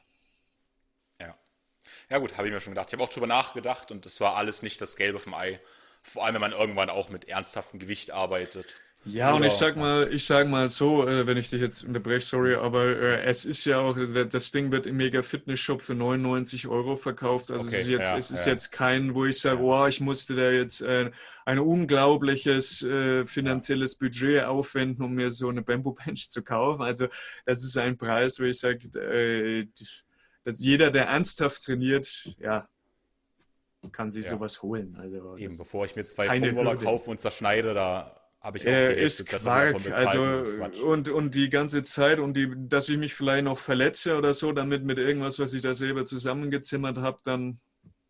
Ja gut, habe ich mir schon gedacht. Ich habe auch drüber nachgedacht und es war alles nicht das Gelbe vom Ei. Vor allem, wenn man irgendwann auch mit ernsthaftem Gewicht arbeitet. Ja, und ich sag mal, ich sag mal so, äh, wenn ich dich jetzt unterbreche, sorry, aber äh, es ist ja auch, das Ding wird im Mega Fitness Shop für 99 Euro verkauft. Also okay, es ist jetzt, ja, es ist ja. jetzt kein, wo ich sage, oh, ich musste da jetzt äh, ein unglaubliches äh, finanzielles Budget aufwenden, um mir so eine Bamboo Bench zu kaufen. Also das ist ein Preis, wo ich sage, äh, dass jeder, der ernsthaft trainiert, ja, kann sich sowas holen. Also Eben, bevor ich mir zwei Foamroller kaufe und zerschneide, da habe ich auch er ist Quark. Also, und, und die ganze Zeit und die, dass ich mich vielleicht noch verletze oder so, damit mit irgendwas, was ich da selber zusammengezimmert habe, dann,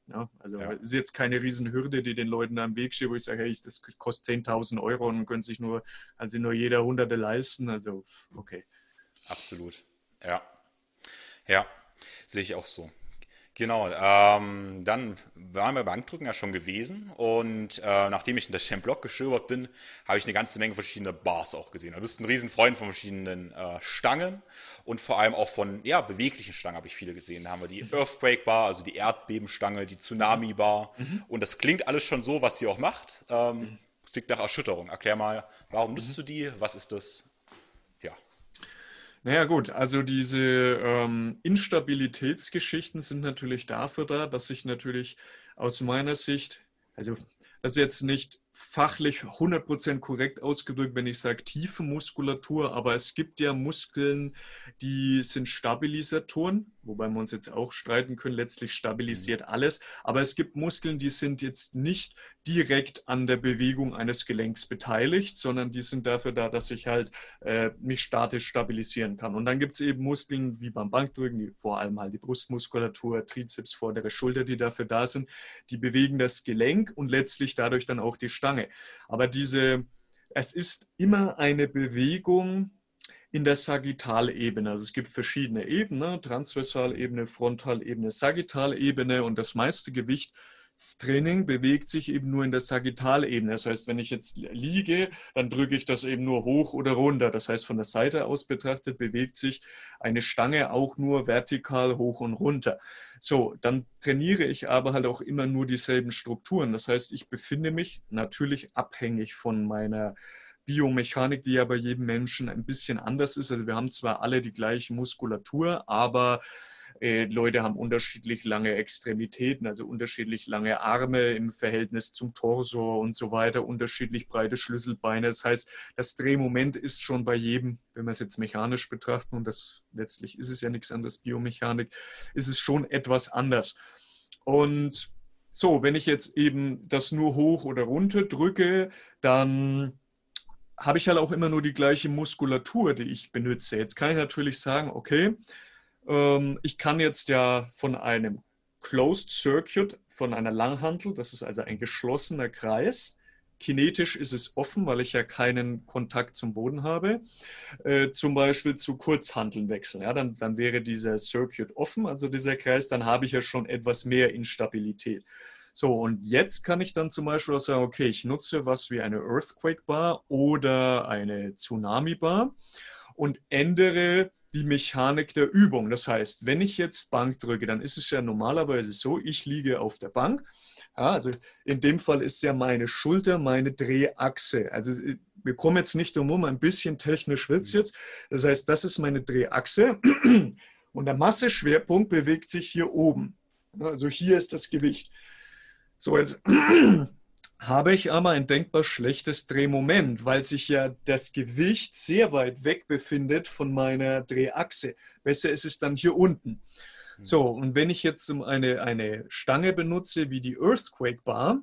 ja, also ja. ist jetzt keine Riesenhürde, die den Leuten da im Weg steht, wo ich sage, hey, das kostet 10.000 Euro und können sich nur, also nur jeder Hunderte leisten. Also, okay. Absolut. Ja. Ja, sehe ich auch so. Genau, ähm, dann waren wir Bankdrücken ja schon gewesen und äh, nachdem ich in den Blog gestöbert bin, habe ich eine ganze Menge verschiedene Bars auch gesehen. Du bist ein Riesenfreund von verschiedenen äh, Stangen und vor allem auch von ja, beweglichen Stangen habe ich viele gesehen. Da haben wir die Earthquake Bar, also die Erdbebenstange, die Tsunami Bar mhm. und das klingt alles schon so, was sie auch macht. Ähm, Es liegt nach Erschütterung. Erklär mal, warum nutzt mhm. du die? Was ist das? Naja gut, also diese ähm, Instabilitätsgeschichten sind natürlich dafür da, dass ich natürlich aus meiner Sicht, also das ist jetzt nicht fachlich 100% korrekt ausgedrückt, wenn ich sage tiefe Muskulatur, aber es gibt ja Muskeln, die sind Stabilisatoren, wobei wir uns jetzt auch streiten können, letztlich stabilisiert mhm. alles, aber es gibt Muskeln, die sind jetzt nicht direkt an der Bewegung eines Gelenks beteiligt, sondern die sind dafür da, dass ich halt äh, mich statisch stabilisieren kann. Und dann gibt es eben Muskeln wie beim Bankdrücken, vor allem halt die Brustmuskulatur, Trizeps, vordere Schulter, die dafür da sind, die bewegen das Gelenk und letztlich dadurch dann auch die Stange. Aber diese, es ist immer eine Bewegung, in der Sagittalebene. Also es gibt verschiedene Ebenen, Transversalebene, Frontalebene, Sagittalebene und das meiste Gewicht Training bewegt sich eben nur in der Sagittalebene. Das heißt, wenn ich jetzt liege, dann drücke ich das eben nur hoch oder runter. Das heißt, von der Seite aus betrachtet bewegt sich eine Stange auch nur vertikal hoch und runter. So, dann trainiere ich aber halt auch immer nur dieselben Strukturen. Das heißt, ich befinde mich natürlich abhängig von meiner Biomechanik, die ja bei jedem Menschen ein bisschen anders ist. Also wir haben zwar alle die gleiche Muskulatur, aber äh, Leute haben unterschiedlich lange Extremitäten, also unterschiedlich lange Arme im Verhältnis zum Torso und so weiter, unterschiedlich breite Schlüsselbeine. Das heißt, das Drehmoment ist schon bei jedem, wenn wir es jetzt mechanisch betrachten, und das letztlich ist es ja nichts anderes, Biomechanik, ist es schon etwas anders. Und so, wenn ich jetzt eben das nur hoch oder runter drücke, dann habe ich halt auch immer nur die gleiche Muskulatur, die ich benutze. Jetzt kann ich natürlich sagen, okay, ähm, ich kann jetzt ja von einem Closed Circuit von einer Langhantel. Das ist also ein geschlossener Kreis. Kinetisch ist es offen, weil ich ja keinen Kontakt zum Boden habe. Äh, zum Beispiel zu Kurzhanteln wechseln. Ja, dann, dann wäre dieser Circuit offen, also dieser Kreis, dann habe ich ja schon etwas mehr Instabilität. So, und jetzt kann ich dann zum Beispiel auch sagen, okay, ich nutze was wie eine Earthquake Bar oder eine Tsunami Bar und ändere die Mechanik der Übung. Das heißt, wenn ich jetzt Bank drücke, dann ist es ja normalerweise so, ich liege auf der Bank. Ja, also in dem Fall ist ja meine Schulter meine Drehachse. Also wir kommen jetzt nicht um, ein bisschen technisch wird es jetzt. Das heißt, das ist meine Drehachse und der Masseschwerpunkt bewegt sich hier oben. Also hier ist das Gewicht. So, jetzt habe ich aber ein denkbar schlechtes Drehmoment, weil sich ja das Gewicht sehr weit weg befindet von meiner Drehachse. Besser ist es dann hier unten. Hm. So, und wenn ich jetzt eine, eine Stange benutze wie die Earthquake Bar,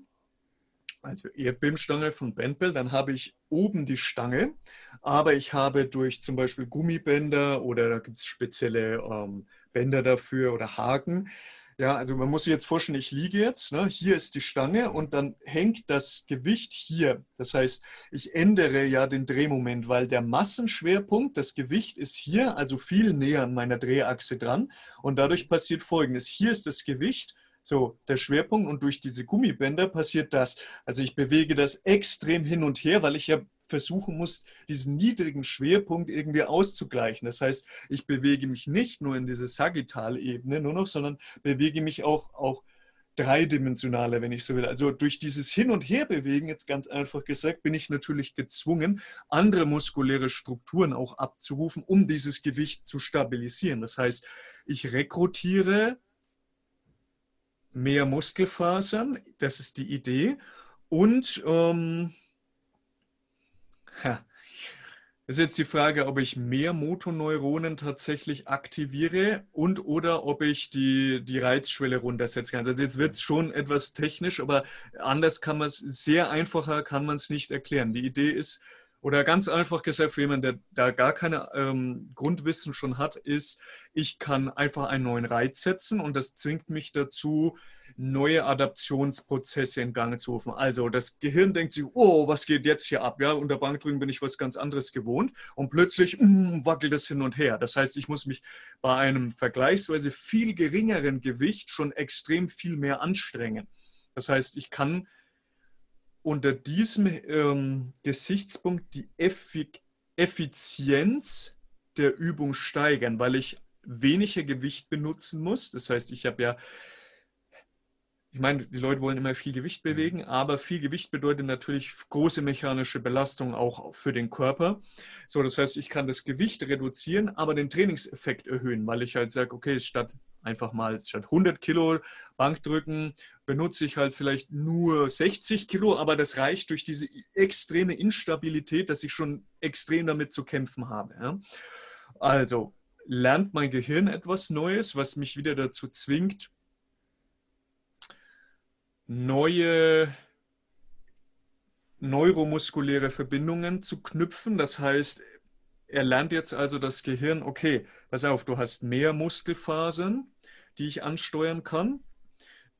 also Erdbebenstange von Bentbell, dann habe ich oben die Stange, aber ich habe durch zum Beispiel Gummibänder oder da gibt es spezielle ähm, Bänder dafür oder Haken, ja, also man muss sich jetzt vorstellen, ich liege jetzt, ne, hier ist die Stange und dann hängt das Gewicht hier. Das heißt, ich ändere ja den Drehmoment, weil der Massenschwerpunkt, das Gewicht ist hier, also viel näher an meiner Drehachse dran. Und dadurch passiert Folgendes. Hier ist das Gewicht, so der Schwerpunkt und durch diese Gummibänder passiert das. Also ich bewege das extrem hin und her, weil ich ja versuchen muss, diesen niedrigen Schwerpunkt irgendwie auszugleichen. Das heißt, ich bewege mich nicht nur in diese Sagittalebene nur noch, sondern bewege mich auch, auch dreidimensionaler, wenn ich so will. Also durch dieses Hin- und Herbewegen, jetzt ganz einfach gesagt, bin ich natürlich gezwungen, andere muskuläre Strukturen auch abzurufen, um dieses Gewicht zu stabilisieren. Das heißt, ich rekrutiere mehr Muskelfasern, das ist die Idee, und ähm, Das ist jetzt die Frage, ob ich mehr Motoneuronen tatsächlich aktiviere und oder ob ich die, die Reizschwelle runtersetzen kann. Also jetzt wird es schon etwas technisch, aber anders kann man es, sehr einfacher kann man es nicht erklären. Die Idee ist, oder ganz einfach gesagt, für jemanden, der da gar keine ähm, Grundwissen schon hat, ist, ich kann einfach einen neuen Reiz setzen und das zwingt mich dazu, neue Adaptionsprozesse in Gang zu rufen. Also das Gehirn denkt sich, oh, was geht jetzt hier ab? Ja, unter Bankdrücken bin ich was ganz anderes gewohnt und plötzlich mm, wackelt es hin und her. Das heißt, ich muss mich bei einem vergleichsweise viel geringeren Gewicht schon extrem viel mehr anstrengen. Das heißt, ich kann unter diesem ähm, Gesichtspunkt die Effizienz der Übung steigern, weil ich weniger Gewicht benutzen muss. Das heißt, ich habe ja ich meine, die Leute wollen immer viel Gewicht mhm. bewegen, aber viel Gewicht bedeutet natürlich große mechanische Belastung auch für den Körper. So, das heißt, ich kann das Gewicht reduzieren, aber den Trainingseffekt erhöhen, weil ich halt sage, okay, statt einfach mal statt 100 Kilo Bankdrücken benutze ich halt vielleicht nur 60 Kilo, aber das reicht durch diese extreme Instabilität, dass ich schon extrem damit zu kämpfen habe. Ja? Also lernt mein Gehirn etwas Neues, was mich wieder dazu zwingt, neue neuromuskuläre Verbindungen zu knüpfen. Das heißt, er lernt jetzt also das Gehirn, okay, pass auf, du hast mehr Muskelfasern, die ich ansteuern kann,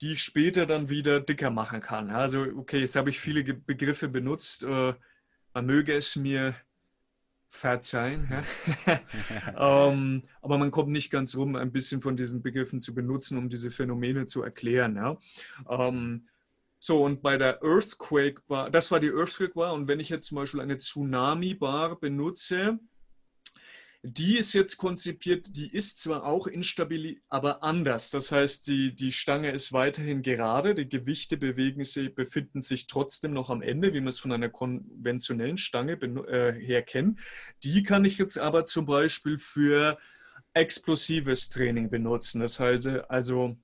die ich später dann wieder dicker machen kann. Also, okay, jetzt habe ich viele Begriffe benutzt. Äh, man möge es mir verzeihen. Ähm, aber man kommt nicht ganz rum, ein bisschen von diesen Begriffen zu benutzen, um diese Phänomene zu erklären. Ja? Ähm, so, und bei der Earthquake Bar, das war die Earthquake Bar, und wenn ich jetzt zum Beispiel eine Tsunami Bar benutze, die ist jetzt konzipiert, die ist zwar auch instabil, aber anders. Das heißt, die, die Stange ist weiterhin gerade, die Gewichte bewegen sich, befinden sich trotzdem noch am Ende, wie man es von einer konventionellen Stange äh, her kennt. Die kann ich jetzt aber zum Beispiel für explosives Training benutzen. Das heißt also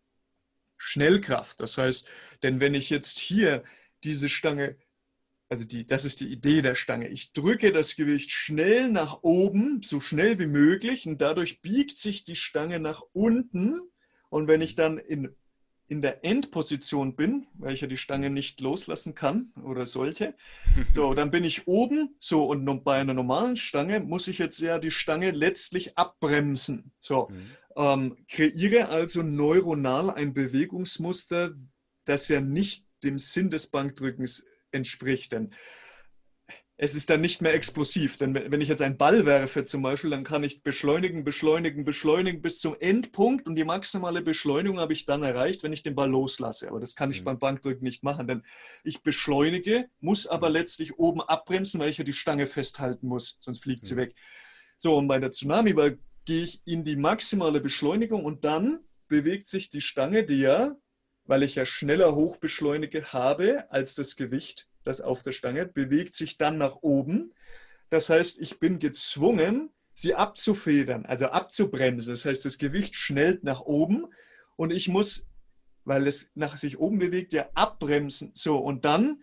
Schnellkraft. Das heißt, denn wenn ich jetzt hier diese Stange also die, das ist die Idee der Stange. Ich drücke das Gewicht schnell nach oben, so schnell wie möglich, und dadurch biegt sich die Stange nach unten. Und wenn ich dann in, in der Endposition bin, weil ich ja die Stange nicht loslassen kann oder sollte, so, dann bin ich oben. So, und bei einer normalen Stange muss ich jetzt ja die Stange letztlich abbremsen. So, mhm. Ähm, kreiere also neuronal ein Bewegungsmuster, das ja nicht dem Sinn des Bankdrückens entspricht. Denn es ist dann nicht mehr explosiv. Denn wenn ich jetzt einen Ball werfe zum Beispiel, dann kann ich beschleunigen, beschleunigen, beschleunigen bis zum Endpunkt und die maximale Beschleunigung habe ich dann erreicht, wenn ich den Ball loslasse. Aber das kann ich mhm. beim Bankdrücken nicht machen, denn ich beschleunige, muss aber mhm. letztlich oben abbremsen, weil ich ja die Stange festhalten muss, sonst fliegt sie mhm. weg. So, und bei der Tsunami-Ball gehe ich in die maximale Beschleunigung und dann bewegt sich die Stange, die ja, weil ich ja schneller hochbeschleunige habe als das Gewicht, das auf der Stange, bewegt sich dann nach oben. Das heißt, ich bin gezwungen, sie abzufedern, also abzubremsen. Das heißt, das Gewicht schnellt nach oben und ich muss, weil es nach sich oben bewegt, ja abbremsen. So, und dann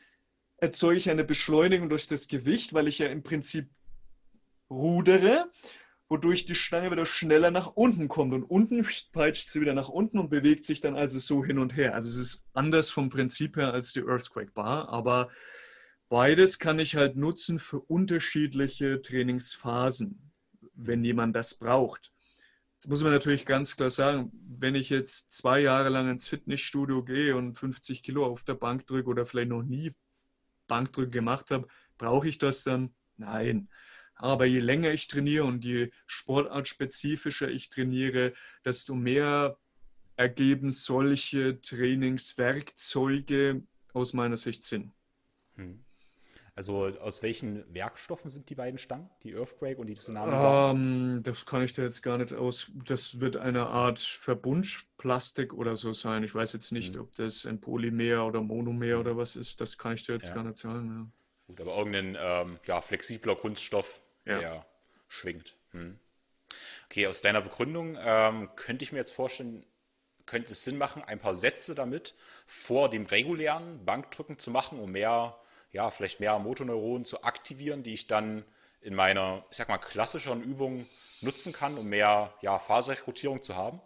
erzeuge ich eine Beschleunigung durch das Gewicht, weil ich ja im Prinzip rudere, wodurch die Stange wieder schneller nach unten kommt. Und unten peitscht sie wieder nach unten und bewegt sich dann also so hin und her. Also es ist anders vom Prinzip her als die Earthquake Bar, aber Beides kann ich halt nutzen für unterschiedliche Trainingsphasen, wenn jemand das braucht. Jetzt muss man natürlich ganz klar sagen, wenn ich jetzt zwei Jahre lang ins Fitnessstudio gehe und 50 Kilo auf der Bank drücke oder vielleicht noch nie Bankdrücken gemacht habe, brauche ich das dann? Nein. Aber je länger ich trainiere und je sportartspezifischer ich trainiere, desto mehr ergeben solche Trainingswerkzeuge aus meiner Sicht Sinn. Hm. Also aus welchen Werkstoffen sind die beiden Stangen, die Earthquake und die Tsunami? Um, ähm, das kann ich da jetzt gar nicht aus. Das wird eine Art Verbundplastik oder so sein. Ich weiß jetzt nicht, mhm. ob das ein Polymer oder Monomer mhm. oder was ist. Das kann ich dir jetzt ja. gar nicht sagen. Ja. Gut, aber irgendein ähm, ja, flexibler Kunststoff, ja. der schwingt. Hm. Okay, aus deiner Begründung ähm, könnte ich mir jetzt vorstellen, könnte es Sinn machen, ein paar Sätze damit vor dem regulären Bankdrücken zu machen, um mehr ja, vielleicht mehr Motoneuronen zu aktivieren, die ich dann in meiner, ich sag mal, klassischeren Übung nutzen kann, um mehr ja, Faserrekrutierung zu haben?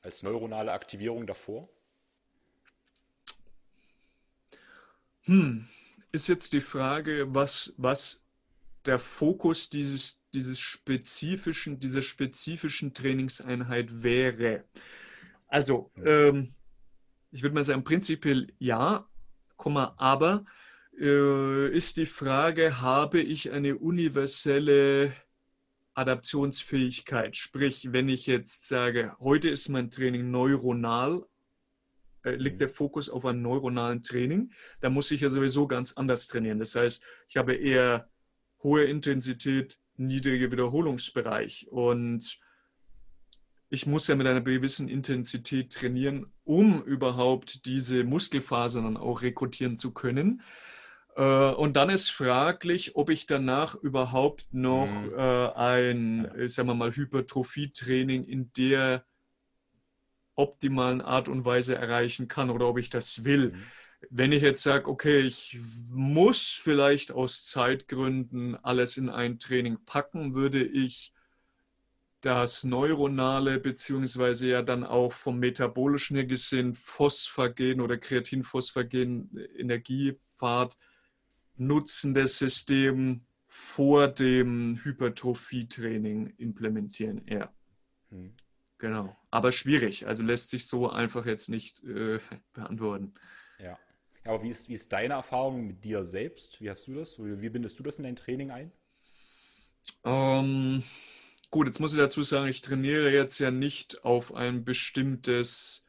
Als neuronale Aktivierung davor? Hm, ist jetzt die Frage, was, was der Fokus dieses, dieses spezifischen, dieser spezifischen Trainingseinheit wäre. Also, ähm, ich würde mal sagen, prinzipiell ja, aber äh, ist die Frage, habe ich eine universelle Adaptionsfähigkeit? Sprich, wenn ich jetzt sage, heute ist mein Training neuronal, liegt der Fokus auf einem neuronalen Training, dann muss ich ja sowieso ganz anders trainieren. Das heißt, ich habe eher hohe Intensität, niedrige Wiederholungsbereich und ich muss ja mit einer gewissen Intensität trainieren, um überhaupt diese Muskelfasern dann auch rekrutieren zu können. Äh, und dann ist fraglich, ob ich danach überhaupt noch mhm. Äh, ein, sagen wir mal, Hypertrophie-Training in der optimalen Art und Weise erreichen kann oder ob ich das will. Mhm. Wenn ich jetzt sage, okay, ich muss vielleicht aus Zeitgründen alles in ein Training packen, würde ich das neuronale beziehungsweise ja dann auch vom metabolischen her gesehen Phosphagen oder Kreatinphosphagen Energiefahrt nutzendes System vor dem Hypertrophie-Training implementieren eher. Genau. Aber schwierig. Also lässt sich so einfach jetzt nicht äh, beantworten. Ja. Aber wie ist, wie ist deine Erfahrung mit dir selbst? Wie hast du das? Wie bindest du das in dein Training ein? Ähm, Gut, jetzt muss ich dazu sagen, ich trainiere jetzt ja nicht auf ein bestimmtes,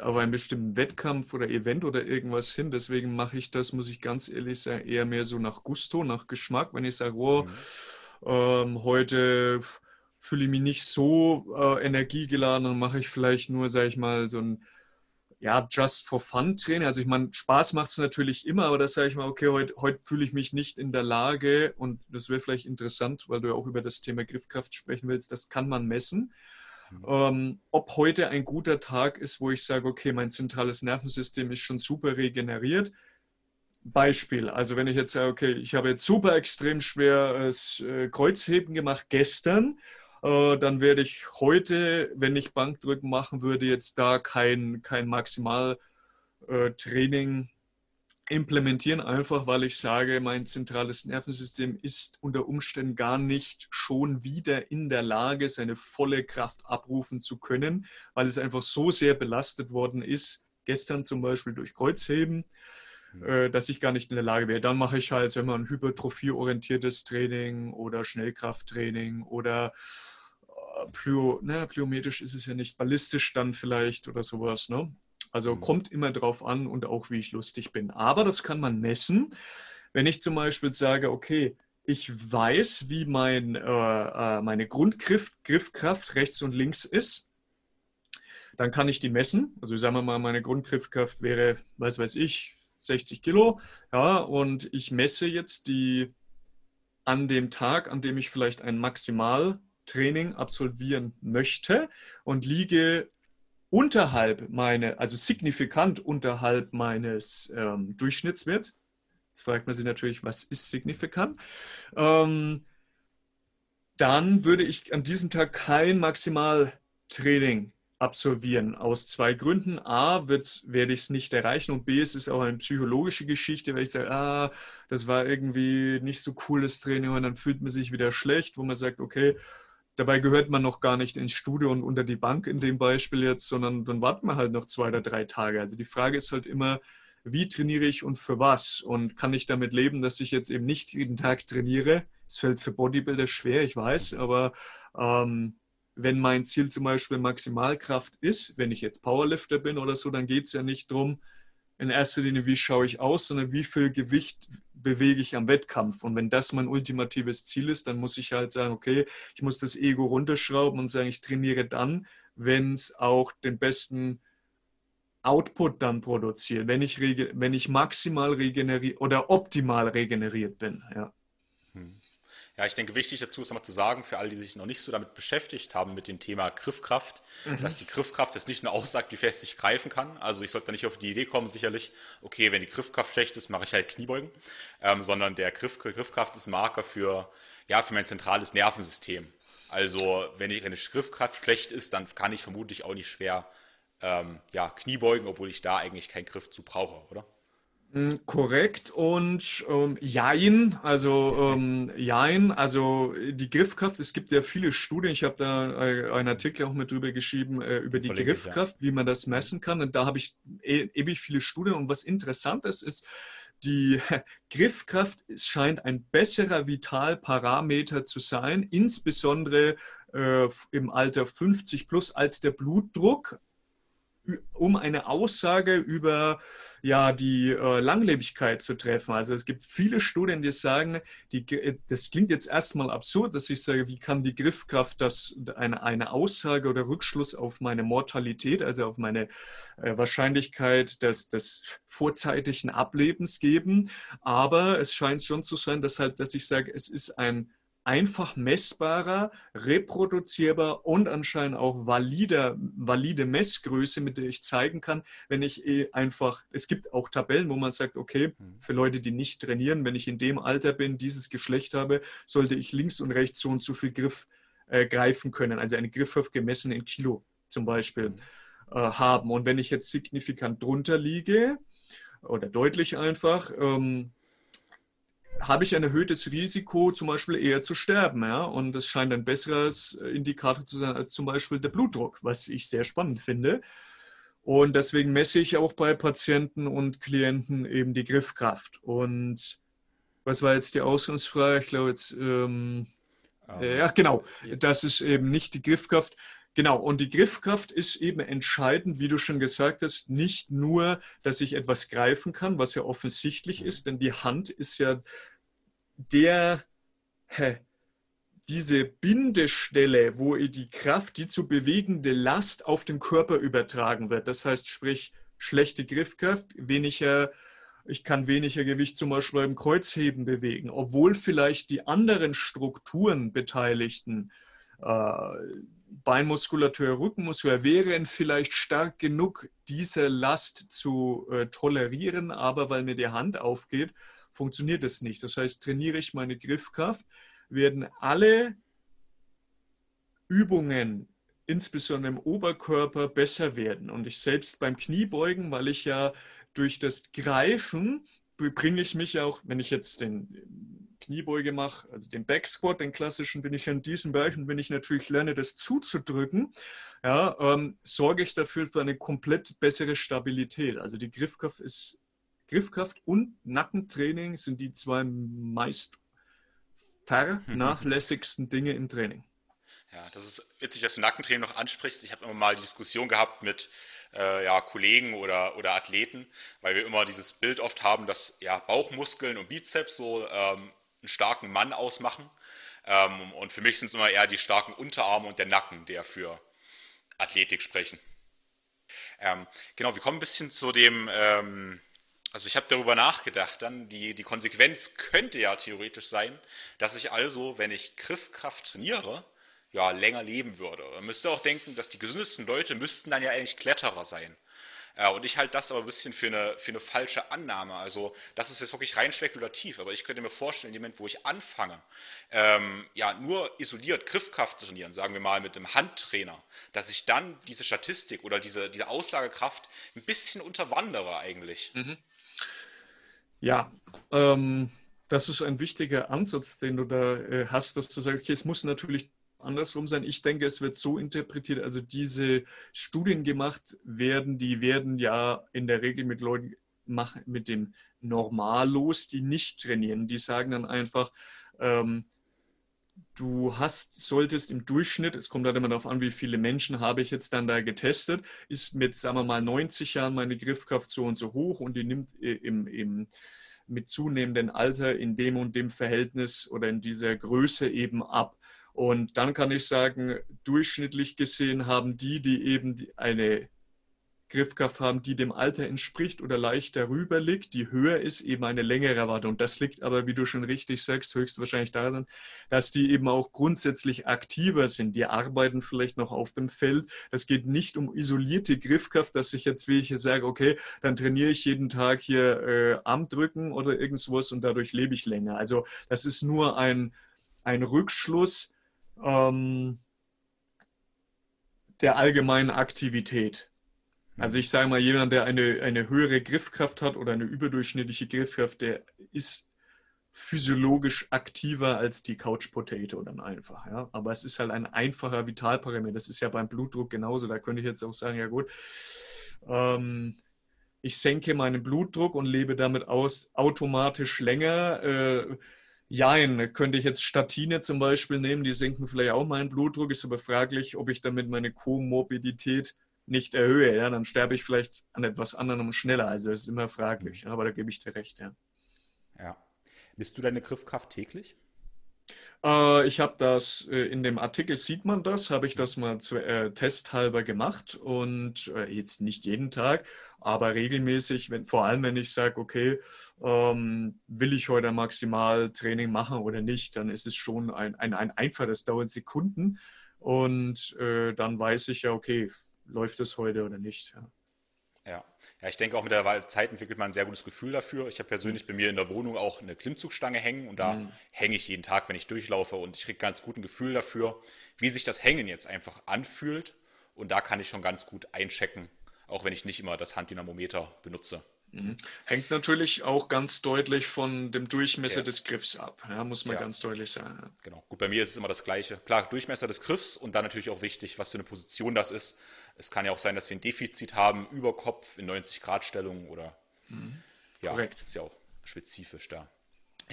auf einen bestimmten Wettkampf oder Event oder irgendwas hin. Deswegen mache ich das, muss ich ganz ehrlich sagen, eher mehr so nach Gusto, nach Geschmack. Wenn ich sage, oh, mhm. ähm, heute fühle ich mich nicht so äh, energiegeladen, dann mache ich vielleicht nur, sage ich mal, so ein ja, just for fun Training. Also ich meine, Spaß macht es natürlich immer, aber da sage ich mal, okay, heute, heute fühle ich mich nicht in der Lage und das wäre vielleicht interessant, weil du ja auch über das Thema Griffkraft sprechen willst, das kann man messen. Mhm. Ähm, ob heute ein guter Tag ist, wo ich sage, okay, mein zentrales Nervensystem ist schon super regeneriert. Beispiel, also wenn ich jetzt sage, okay, ich habe jetzt super extrem schweres äh, Kreuzheben gemacht gestern äh, dann werde ich heute, wenn ich Bankdrücken machen würde, jetzt da kein, kein Maximaltraining äh, implementieren, einfach weil ich sage, mein zentrales Nervensystem ist unter Umständen gar nicht schon wieder in der Lage, seine volle Kraft abrufen zu können, weil es einfach so sehr belastet worden ist, gestern zum Beispiel durch Kreuzheben, mhm. äh, dass ich gar nicht in der Lage wäre. Dann mache ich halt, wenn man ein hypertrophieorientiertes Training oder Schnellkrafttraining oder plyo, ne, plyometrisch ist es ja nicht, ballistisch dann vielleicht oder sowas, ne? Also mhm. kommt immer drauf an und auch wie ich lustig bin. Aber das kann man messen. Wenn ich zum Beispiel sage, okay, ich weiß, wie mein, äh, äh meine Grundgriffkraft rechts und links ist, dann kann ich die messen. Also sagen wir mal, meine Grundgriffkraft wäre, was weiß ich, 60 Kilo. Ja, und ich messe jetzt die an dem Tag, an dem ich vielleicht ein Maximaltraining absolvieren möchte und liege unterhalb meine, also signifikant unterhalb meines ähm, Durchschnittswerts. Jetzt fragt man sich natürlich, was ist signifikant? Ähm, dann würde ich an diesem Tag kein Maximaltraining absolvieren. Aus zwei Gründen. A, wird, werde ich es nicht erreichen und B, es ist auch eine psychologische Geschichte, weil ich sage, ah, das war irgendwie nicht so cooles Training und dann fühlt man sich wieder schlecht, wo man sagt, okay, Dabei gehört man noch gar nicht ins Studio und unter die Bank in dem Beispiel jetzt, sondern dann warten wir halt noch zwei oder drei Tage. Also die Frage ist halt immer, wie trainiere ich und für was? Und kann ich damit leben, dass ich jetzt eben nicht jeden Tag trainiere? Es fällt für Bodybuilder schwer, ich weiß, aber ähm, wenn mein Ziel zum Beispiel Maximalkraft ist, wenn ich jetzt Powerlifter bin oder so, dann geht es ja nicht darum, in erster Linie, wie schaue ich aus, sondern wie viel Gewicht bewege ich am Wettkampf. Und wenn das mein ultimatives Ziel ist, dann muss ich halt sagen, okay, ich muss das Ego runterschrauben und sagen, ich trainiere dann, wenn es auch den besten Output dann produziert, wenn ich, wenn ich maximal regeneriert oder optimal regeneriert bin. Ja. Ja, ich denke, wichtig dazu ist nochmal zu sagen, für alle, die sich noch nicht so damit beschäftigt haben, mit dem Thema Griffkraft, mhm. dass die Griffkraft jetzt nicht nur aussagt, wie fest ich greifen kann. Also ich sollte nicht auf die Idee kommen, sicherlich, okay, wenn die Griffkraft schlecht ist, mache ich halt Kniebeugen, ähm, sondern der Griff, Griffkraft ist ein Marker für, ja, für mein zentrales Nervensystem. Also wenn, ich, die Griffkraft schlecht ist, dann kann ich vermutlich auch nicht schwer ähm, ja, Kniebeugen, obwohl ich da eigentlich keinen Griff zu brauche, oder? Mm, korrekt. Und ähm, Jein, also ähm, Jein, also die Griffkraft, es gibt ja viele Studien, ich habe da äh, einen Artikel auch mit drüber geschrieben, äh, über die Verlinke, Griffkraft, ja. wie man das messen kann. Und da habe ich e ewig viele Studien. Und was interessant ist, ist, die Griffkraft scheint ein besserer Vitalparameter zu sein, insbesondere äh, im Alter 50 plus als der Blutdruck, um eine Aussage über ja, die äh, Langlebigkeit zu treffen. Also es gibt viele Studien, die sagen, die, das klingt jetzt erstmal absurd, dass ich sage, wie kann die Griffkraft das eine, eine Aussage oder Rückschluss auf meine Mortalität, also auf meine äh, Wahrscheinlichkeit des, des vorzeitigen Ablebens geben. Aber es scheint schon zu sein, dass, halt, dass ich sage, es ist ein einfach messbarer, reproduzierbar und anscheinend auch valider, valide Messgröße, mit der ich zeigen kann, wenn ich eh einfach, es gibt auch Tabellen, wo man sagt, okay, mhm. für Leute, die nicht trainieren, wenn ich in dem Alter bin, dieses Geschlecht habe, sollte ich links und rechts so und so viel Griff äh, greifen können, also eine Griffkraft gemessen in Kilo zum Beispiel mhm. äh, haben. Und wenn ich jetzt signifikant drunter liege, oder deutlich einfach, ähm, habe ich ein erhöhtes Risiko, zum Beispiel eher zu sterben. Ja? Und das scheint ein besseres Indikator zu sein als zum Beispiel der Blutdruck, was ich sehr spannend finde. Und deswegen messe ich auch bei Patienten und Klienten eben die Griffkraft. Und was war jetzt die Ausgangsfrage? Ich glaube jetzt, ähm, um, äh, ja genau, das ist eben nicht die Griffkraft. Genau, und die Griffkraft ist eben entscheidend, wie du schon gesagt hast, nicht nur, dass ich etwas greifen kann, was ja offensichtlich mhm. ist, denn die Hand ist ja der, diese Bindestelle, wo die Kraft, die zu bewegende Last auf den Körper übertragen wird. Das heißt, sprich, schlechte Griffkraft, weniger, ich kann weniger Gewicht zum Beispiel beim Kreuzheben bewegen, obwohl vielleicht die anderen Strukturen Beteiligten, äh, Beinmuskulatur, Rückenmuskulatur, wären vielleicht stark genug, diese Last zu äh, tolerieren, aber weil mir die Hand aufgeht, funktioniert es nicht. Das heißt, trainiere ich meine Griffkraft, werden alle Übungen, insbesondere im Oberkörper, besser werden. Und ich selbst beim Kniebeugen, weil ich ja durch das Greifen bringe ich mich auch, wenn ich jetzt den Kniebeuge mache, also den Backsquat, den klassischen, bin ich in diesem Bereich und wenn ich natürlich lerne, das zuzudrücken, ja, ähm, sorge ich dafür für eine komplett bessere Stabilität. Also die Griffkraft ist Griffkraft und Nackentraining sind die zwei meist vernachlässigsten Dinge im Training. Ja, das ist witzig, dass du Nackentraining noch ansprichst. Ich habe immer mal die Diskussion gehabt mit äh, ja, Kollegen oder, oder Athleten, weil wir immer dieses Bild oft haben, dass ja, Bauchmuskeln und Bizeps so ähm, einen starken Mann ausmachen. Ähm, und für mich sind es immer eher die starken Unterarme und der Nacken, der für Athletik sprechen. Ähm, genau, wir kommen ein bisschen zu dem, ähm, also ich habe darüber nachgedacht, dann die, die Konsequenz könnte ja theoretisch sein, dass ich also, wenn ich Griffkraft trainiere, ja, länger leben würde. Man müsste auch denken, dass die gesündesten Leute müssten dann ja eigentlich Kletterer sein. Ja, und ich halte das aber ein bisschen für eine, für eine falsche Annahme. Also, das ist jetzt wirklich rein spekulativ, aber ich könnte mir vorstellen, im Moment, wo ich anfange, ähm, ja, nur isoliert Griffkraft zu trainieren, sagen wir mal mit einem Handtrainer, dass ich dann diese Statistik oder diese, diese Aussagekraft ein bisschen unterwandere eigentlich. Mhm. Ja, ähm, das ist ein wichtiger Ansatz, den du da äh, hast, dass du sagst, okay, es muss natürlich andersrum sein. Ich denke, es wird so interpretiert, also diese Studien gemacht werden, die werden ja in der Regel mit Leuten machen, mit dem Normallos, die nicht trainieren. Die sagen dann einfach, ähm, du hast, solltest im Durchschnitt, es kommt halt immer darauf an, wie viele Menschen habe ich jetzt dann da getestet, ist mit, sagen wir mal, 90 Jahren meine Griffkraft so und so hoch und die nimmt äh, im, im mit zunehmendem Alter in dem und dem Verhältnis oder in dieser Größe eben ab. Und dann kann ich sagen, durchschnittlich gesehen haben die, die eben eine Griffkraft haben, die dem Alter entspricht oder leicht darüber liegt, die höher ist, eben eine längere Erwartung. Das liegt aber, wie du schon richtig sagst, höchstwahrscheinlich daran, dass die eben auch grundsätzlich aktiver sind. Die arbeiten vielleicht noch auf dem Feld. Das geht nicht um isolierte Griffkraft, dass ich jetzt, wie ich jetzt sage, okay, dann trainiere ich jeden Tag hier äh, Armdrücken oder irgendwas und dadurch lebe ich länger. Also das ist nur ein, ein Rückschluss ähm, der allgemeinen Aktivität. Also ich sage mal, jemand, der eine, eine höhere Griffkraft hat oder eine überdurchschnittliche Griffkraft, der ist physiologisch aktiver als die Couch Potato dann einfach. Ja? Aber es ist halt ein einfacher Vitalparameter. Das ist ja beim Blutdruck genauso. Da könnte ich jetzt auch sagen, ja gut, ähm, ich senke meinen Blutdruck und lebe damit aus automatisch länger. Äh, Jein, könnte ich jetzt Statine zum Beispiel nehmen, die senken vielleicht auch meinen Blutdruck, ist aber fraglich, ob ich damit meine Komorbidität nicht erhöhe. Ja? Dann sterbe ich vielleicht an etwas anderem schneller. Also ist immer fraglich, aber da gebe ich dir recht. Ja. ja. Bist du deine Griffkraft täglich? Äh, ich habe das, äh, in dem Artikel sieht man das, habe ich das mal zu, äh, testhalber gemacht und äh, jetzt nicht jeden Tag, aber regelmäßig, wenn, vor allem wenn ich sage, okay, ähm, will ich heute Maximaltraining machen oder nicht, dann ist es schon ein, ein, ein einfach, das dauert Sekunden und äh, dann weiß ich ja, okay, läuft es heute oder nicht. Ja. Ja. ja, ich denke auch mit der Zeit entwickelt man ein sehr gutes Gefühl dafür. Ich habe persönlich bei mir in der Wohnung auch eine Klimmzugstange hängen und da mhm. hänge ich jeden Tag, wenn ich durchlaufe und ich kriege ganz gut ein Gefühl dafür, wie sich das Hängen jetzt einfach anfühlt und da kann ich schon ganz gut einchecken, auch wenn ich nicht immer das Handdynamometer benutze. Mhm. Hängt natürlich auch ganz deutlich von dem Durchmesser ja. des Griffs ab, ja, muss man ja. ganz deutlich sagen. Genau. Gut, bei mir ist es immer das Gleiche. Klar, Durchmesser des Griffs und dann natürlich auch wichtig, was für eine Position das ist. Es kann ja auch sein, dass wir ein Defizit haben, über Kopf in 90 Grad Stellung oder mhm. ja, Korrekt. ist ja auch spezifisch da.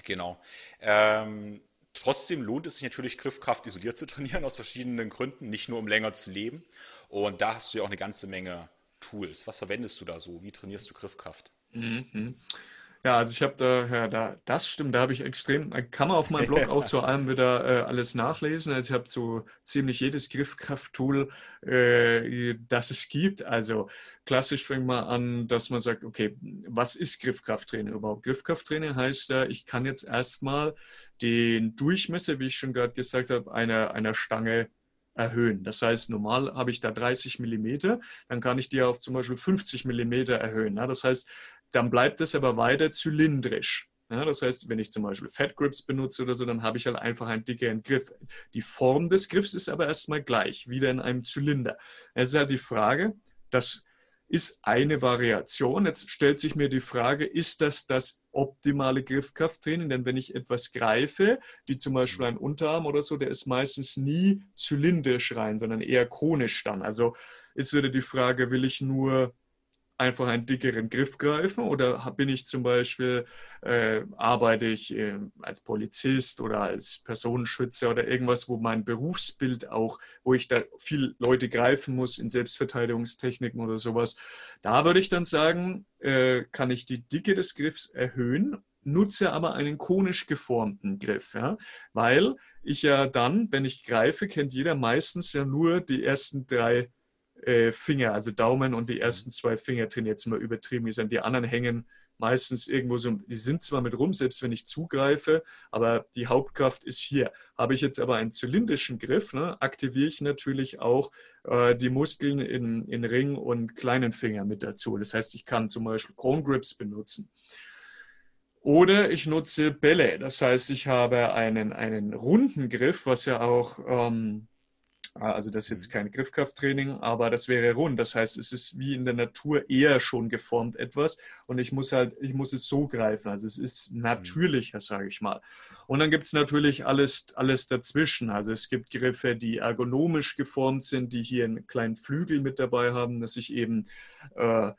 Genau. Ähm, trotzdem lohnt es sich natürlich, Griffkraft isoliert zu trainieren, aus verschiedenen Gründen, nicht nur um länger zu leben. Und da hast du ja auch eine ganze Menge Tools. Was verwendest du da so? Wie trainierst du Griffkraft? Mhm. Ja, also ich habe da, ja, da, das stimmt, da habe ich extrem, kann man auf meinem Blog auch zu allem wieder äh, alles nachlesen. Also ich habe so ziemlich jedes Griffkraft-Tool, äh, das es gibt. Also klassisch fängt man an, dass man sagt, okay, was ist Griffkrafttraining überhaupt? Griffkrafttraining heißt ja, ich kann jetzt erstmal den Durchmesser, wie ich schon gerade gesagt habe, einer, einer Stange erhöhen. Das heißt, normal habe ich da 30 Millimeter, dann kann ich die auf zum Beispiel 50 Millimeter erhöhen. Das heißt, dann bleibt es aber weiter zylindrisch. Ja, das heißt, wenn ich zum Beispiel Fat Grips benutze oder so, dann habe ich halt einfach einen dickeren Griff. Die Form des Griffs ist aber erstmal gleich, wieder in einem Zylinder. Es ist halt die Frage, dass ist eine Variation. Jetzt stellt sich mir die Frage, ist das das optimale Griffkrafttraining? Denn wenn ich etwas greife, wie zum Beispiel ein Unterarm oder so, der ist meistens nie zylindrisch rein, sondern eher konisch dann. Also ist wieder die Frage, will ich nur einfach einen dickeren Griff greifen oder bin ich zum Beispiel, äh, arbeite ich äh, als Polizist oder als Personenschützer oder irgendwas, wo mein Berufsbild auch, wo ich da viel Leute greifen muss in Selbstverteidigungstechniken oder sowas. Da würde ich dann sagen, äh, kann ich die Dicke des Griffs erhöhen nutze aber einen konisch geformten Griff, ja? weil ich ja dann, wenn ich greife, kennt jeder meistens ja nur die ersten drei äh, Finger, also Daumen und die ersten zwei Finger trainiert, jetzt mal übertrieben gesagt. Die anderen hängen meistens irgendwo so, die sind zwar mit rum, selbst wenn ich zugreife, aber die Hauptkraft ist hier. Habe ich jetzt aber einen zylindrischen Griff, ne, aktiviere ich natürlich auch äh, die Muskeln in, in Ring und kleinen Finger mit dazu. Das heißt, ich kann zum Beispiel Chrome Grips benutzen. Oder ich nutze Bälle. Das heißt, ich habe einen, einen runden Griff, was ja auch ähm, also das ist jetzt mhm. kein Griffkrafttraining, aber das wäre rund. Das heißt, es ist wie in der Natur eher schon geformt etwas und ich muss halt, ich muss es so greifen. Also es ist mhm. natürlicher, sage ich mal. Und dann gibt es natürlich alles, alles dazwischen. Also es gibt Griffe, die ergonomisch geformt sind, die hier einen kleinen Flügel mit dabei haben, dass ich eben äh,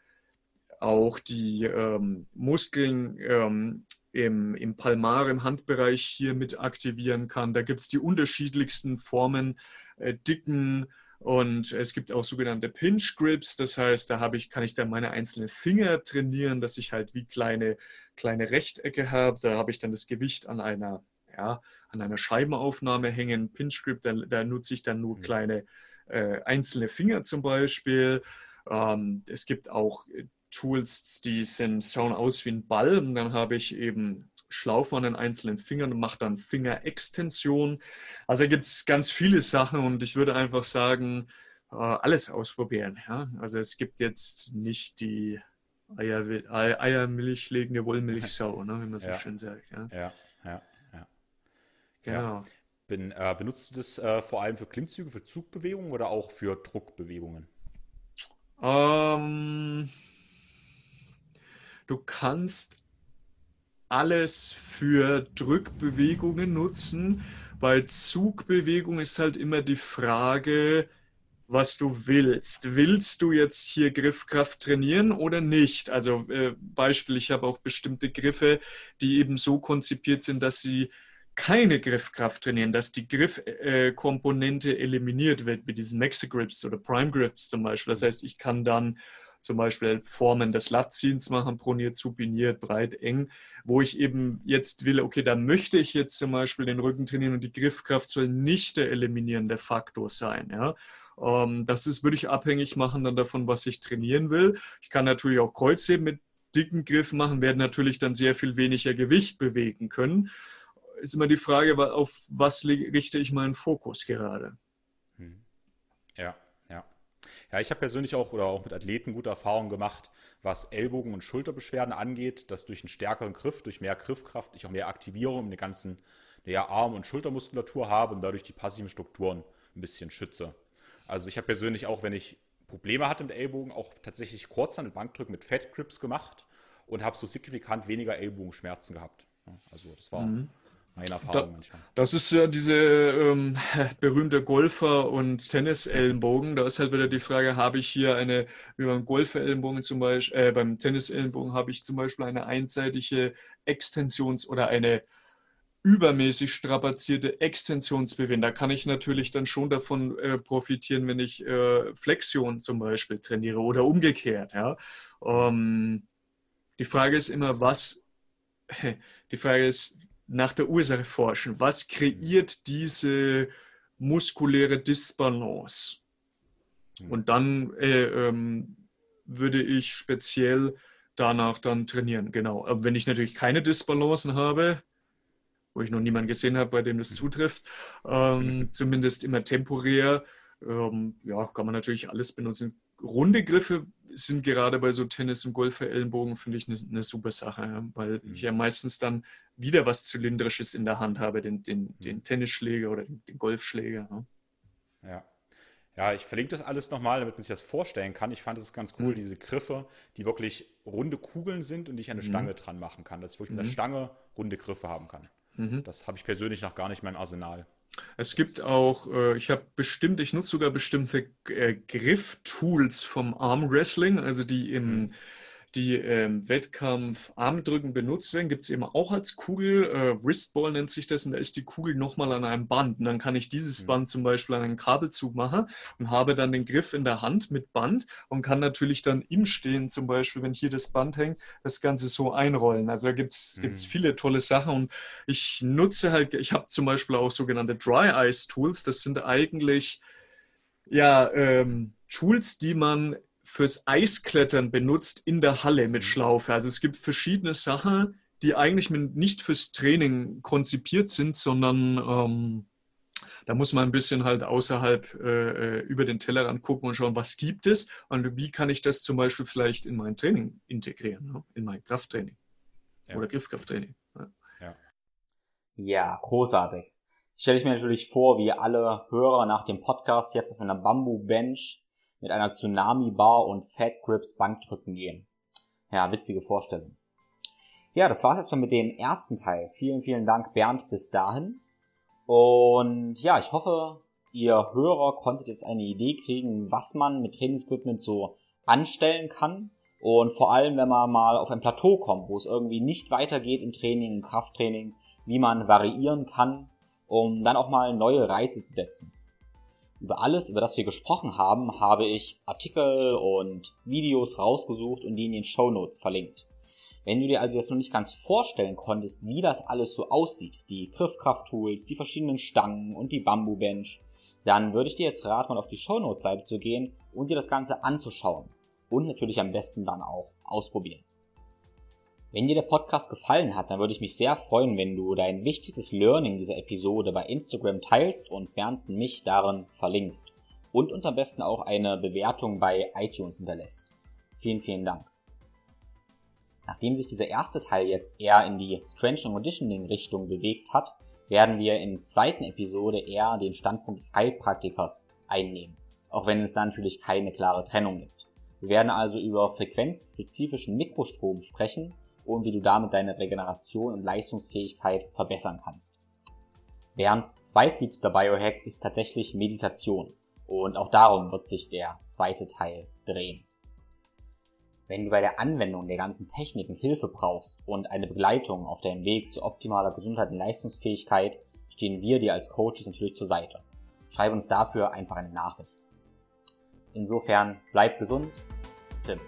auch die ähm, Muskeln ähm, im, im Palmar, im Handbereich hier mit aktivieren kann. Da gibt es die unterschiedlichsten Formen äh, dicken und es gibt auch sogenannte Pinch Grips, das heißt, da habe ich, kann ich dann meine einzelnen Finger trainieren, dass ich halt wie kleine, kleine Rechtecke habe. Da habe ich dann das Gewicht an einer, ja, an einer Scheibenaufnahme hängen. Pinch Grip, da, da nutze ich dann nur mhm. kleine äh, einzelne Finger zum Beispiel. Ähm, es gibt auch Tools, die sind, schauen aus wie ein Ball. Und dann habe ich eben Schlaufen an den einzelnen Fingern und mache dann Fingerextension. Also gibt es ganz viele Sachen und ich würde einfach sagen, äh, alles ausprobieren. Ja? Also es gibt jetzt nicht die Eier, Eiermilch legende Wollmilchsau, ne, wie man so ja. schön sagt. Ja, ja, ja. ja. Genau. Bin, äh, benutzt du das äh, vor allem für Klimmzüge, für Zugbewegungen oder auch für Druckbewegungen? Ähm, du kannst alles für Drückbewegungen nutzen. Bei Zugbewegungen ist halt immer die Frage, was du willst. Willst du jetzt hier Griffkraft trainieren oder nicht? Also äh, Beispiel, ich habe auch bestimmte Griffe, die eben so konzipiert sind, dass sie keine Griffkraft trainieren, dass die Griffkomponente äh, eliminiert wird, wie diesen Maxi Grips oder Prime Grips zum Beispiel. Das heißt, ich kann dann zum Beispiel Formen des Latziehens machen, proniert, supiniert, breit, eng, wo ich eben jetzt will, okay, da möchte ich jetzt zum Beispiel den Rücken trainieren und die Griffkraft soll nicht der eliminierende Faktor sein. Ja? Ähm, das ist, würde ich abhängig machen dann davon, was ich trainieren will. Ich kann natürlich auch Kreuzheben mit dicken Griff machen, werde natürlich dann sehr viel weniger Gewicht bewegen können. Ist immer die Frage, auf was richte ich meinen Fokus gerade? Hm. Ja. Ja, ich habe persönlich auch oder auch mit Athleten gute Erfahrungen gemacht, was Ellbogen- und Schulterbeschwerden angeht, dass durch einen stärkeren Griff, durch mehr Griffkraft ich auch mehr Aktivierung in den ganzen ja, Arm- und Schultermuskulatur habe und dadurch die passiven Strukturen ein bisschen schütze. Also ich habe persönlich auch, wenn ich Probleme hatte mit Ellbogen, auch tatsächlich Kurzhand Bankdrücken mit Fat Grips gemacht und habe so signifikant weniger Ellbogenschmerzen gehabt. Also das war mhm meine Erfahrung da, manchmal. Das ist ja diese ähm, berühmte Golfer- und Tennis-Ellenbogen. Da ist halt wieder die Frage, habe ich hier eine, wie beim Golfer-Ellenbogen zum Beispiel, äh, beim Tennis-Ellenbogen habe ich zum Beispiel eine einseitige Extensions- oder eine übermäßig strapazierte Extensionsbewegung. Da kann ich natürlich dann schon davon äh, profitieren, wenn ich äh, Flexion zum Beispiel trainiere oder umgekehrt. Ja? Ähm, die Frage ist immer, was, die Frage ist, nach der Ursache forschen. Was kreiert diese muskuläre Disbalance? Mhm. Und dann äh, ähm, würde ich speziell danach dann trainieren. Genau. Aber wenn ich natürlich keine Disbalancen habe, wo ich noch niemanden gesehen habe, bei dem das mhm. zutrifft, ähm, zumindest immer temporär, ähm, ja, kann man natürlich alles benutzen. Runde Griffe sind gerade bei so Tennis- und Golfer-Ellenbogen, finde ich, eine, eine, super Sache, weil mhm. ich ja meistens dann wieder was Zylindrisches in der Hand habe, den, den, mhm. den Tennisschläger oder den, den Golfschläger. Ja. Ja, ich verlinke das alles nochmal, damit man sich das vorstellen kann. Ich fand es ganz cool, mhm. diese Griffe, die wirklich runde Kugeln sind und die ich an eine mhm. Stange dran machen kann, dass ich wirklich mhm. mit der Stange runde Griffe haben kann. Mhm. Das habe ich persönlich noch gar nicht in meinem Arsenal. Es gibt auch, äh, ich habe bestimmt, ich nutze sogar bestimmte äh, Grifftools vom Arm Wrestling, also die im mhm die ähm, Wettkampf Armdrücken benutzt werden, gibt es eben auch als Kugel. Äh, Wristball nennt sich das und da ist die Kugel nochmal an einem Band. Und dann kann ich dieses mhm. Band zum Beispiel an einen Kabelzug machen und habe dann den Griff in der Hand mit Band und kann natürlich dann im Stehen zum Beispiel, wenn hier das Band hängt, das Ganze so einrollen. Also da gibt es mhm. viele tolle Sachen und ich nutze halt, ich habe zum Beispiel auch sogenannte Dry Ice Tools. Das sind eigentlich ja, ähm, Tools, die man fürs Eisklettern benutzt in der Halle mit mhm. Schlaufe. Also es gibt verschiedene Sachen, die eigentlich nicht fürs Training konzipiert sind, sondern ähm, da muss man ein bisschen halt außerhalb äh, äh, über den Tellerrand gucken und schauen, was gibt es und wie kann ich das zum Beispiel vielleicht in mein Training integrieren, ne? in mein Krafttraining ja. oder Griffkrafttraining. Ja. ja. ja, großartig. Stelle ich mir natürlich vor, wie alle Hörer nach dem Podcast jetzt auf einer Bambu-Bench mit einer Tsunami-Bar und Fat Grips Bankdrücken gehen. Ja, witzige Vorstellung. Ja, das war's erstmal mit dem ersten Teil. Vielen, vielen Dank, Bernd, bis dahin. Und ja, ich hoffe, ihr Hörer konntet jetzt eine Idee kriegen, was man mit Trainingsequipment so anstellen kann. Und vor allem, wenn man mal auf ein Plateau kommt, wo es irgendwie nicht weitergeht im Training, im Krafttraining, wie man variieren kann, um dann auch mal neue Reize zu setzen. Über alles, über das wir gesprochen haben, habe ich Artikel und Videos rausgesucht und die in den Show Notes verlinkt. Wenn du dir also jetzt noch nicht ganz vorstellen konntest, wie das alles so aussieht, die Griffkraft-Tools, die verschiedenen Stangen und die Bamboo-Bench, dann würde ich dir jetzt raten, auf die Show Notes Seite zu gehen und dir das Ganze anzuschauen. Und natürlich am besten dann auch ausprobieren. Wenn dir der Podcast gefallen hat, dann würde ich mich sehr freuen, wenn du dein wichtigstes Learning dieser Episode bei Instagram teilst und Bernd mich darin verlinkst. Und uns am besten auch eine Bewertung bei iTunes hinterlässt. Vielen, vielen Dank. Nachdem sich dieser erste Teil jetzt eher in die Strength and Conditioning Richtung bewegt hat, werden wir in der zweiten Episode eher den Standpunkt des Heilpraktikers einnehmen. Auch wenn es da natürlich keine klare Trennung gibt. Wir werden also über frequenzspezifischen Mikrostrom sprechen und wie du damit deine Regeneration und Leistungsfähigkeit verbessern kannst. Bernds zweitliebster Biohack ist tatsächlich Meditation und auch darum wird sich der zweite Teil drehen. Wenn du bei der Anwendung der ganzen Techniken Hilfe brauchst und eine Begleitung auf deinem Weg zu optimaler Gesundheit und Leistungsfähigkeit, stehen wir dir als Coaches natürlich zur Seite. Schreib uns dafür einfach eine Nachricht. Insofern bleib gesund, Tim.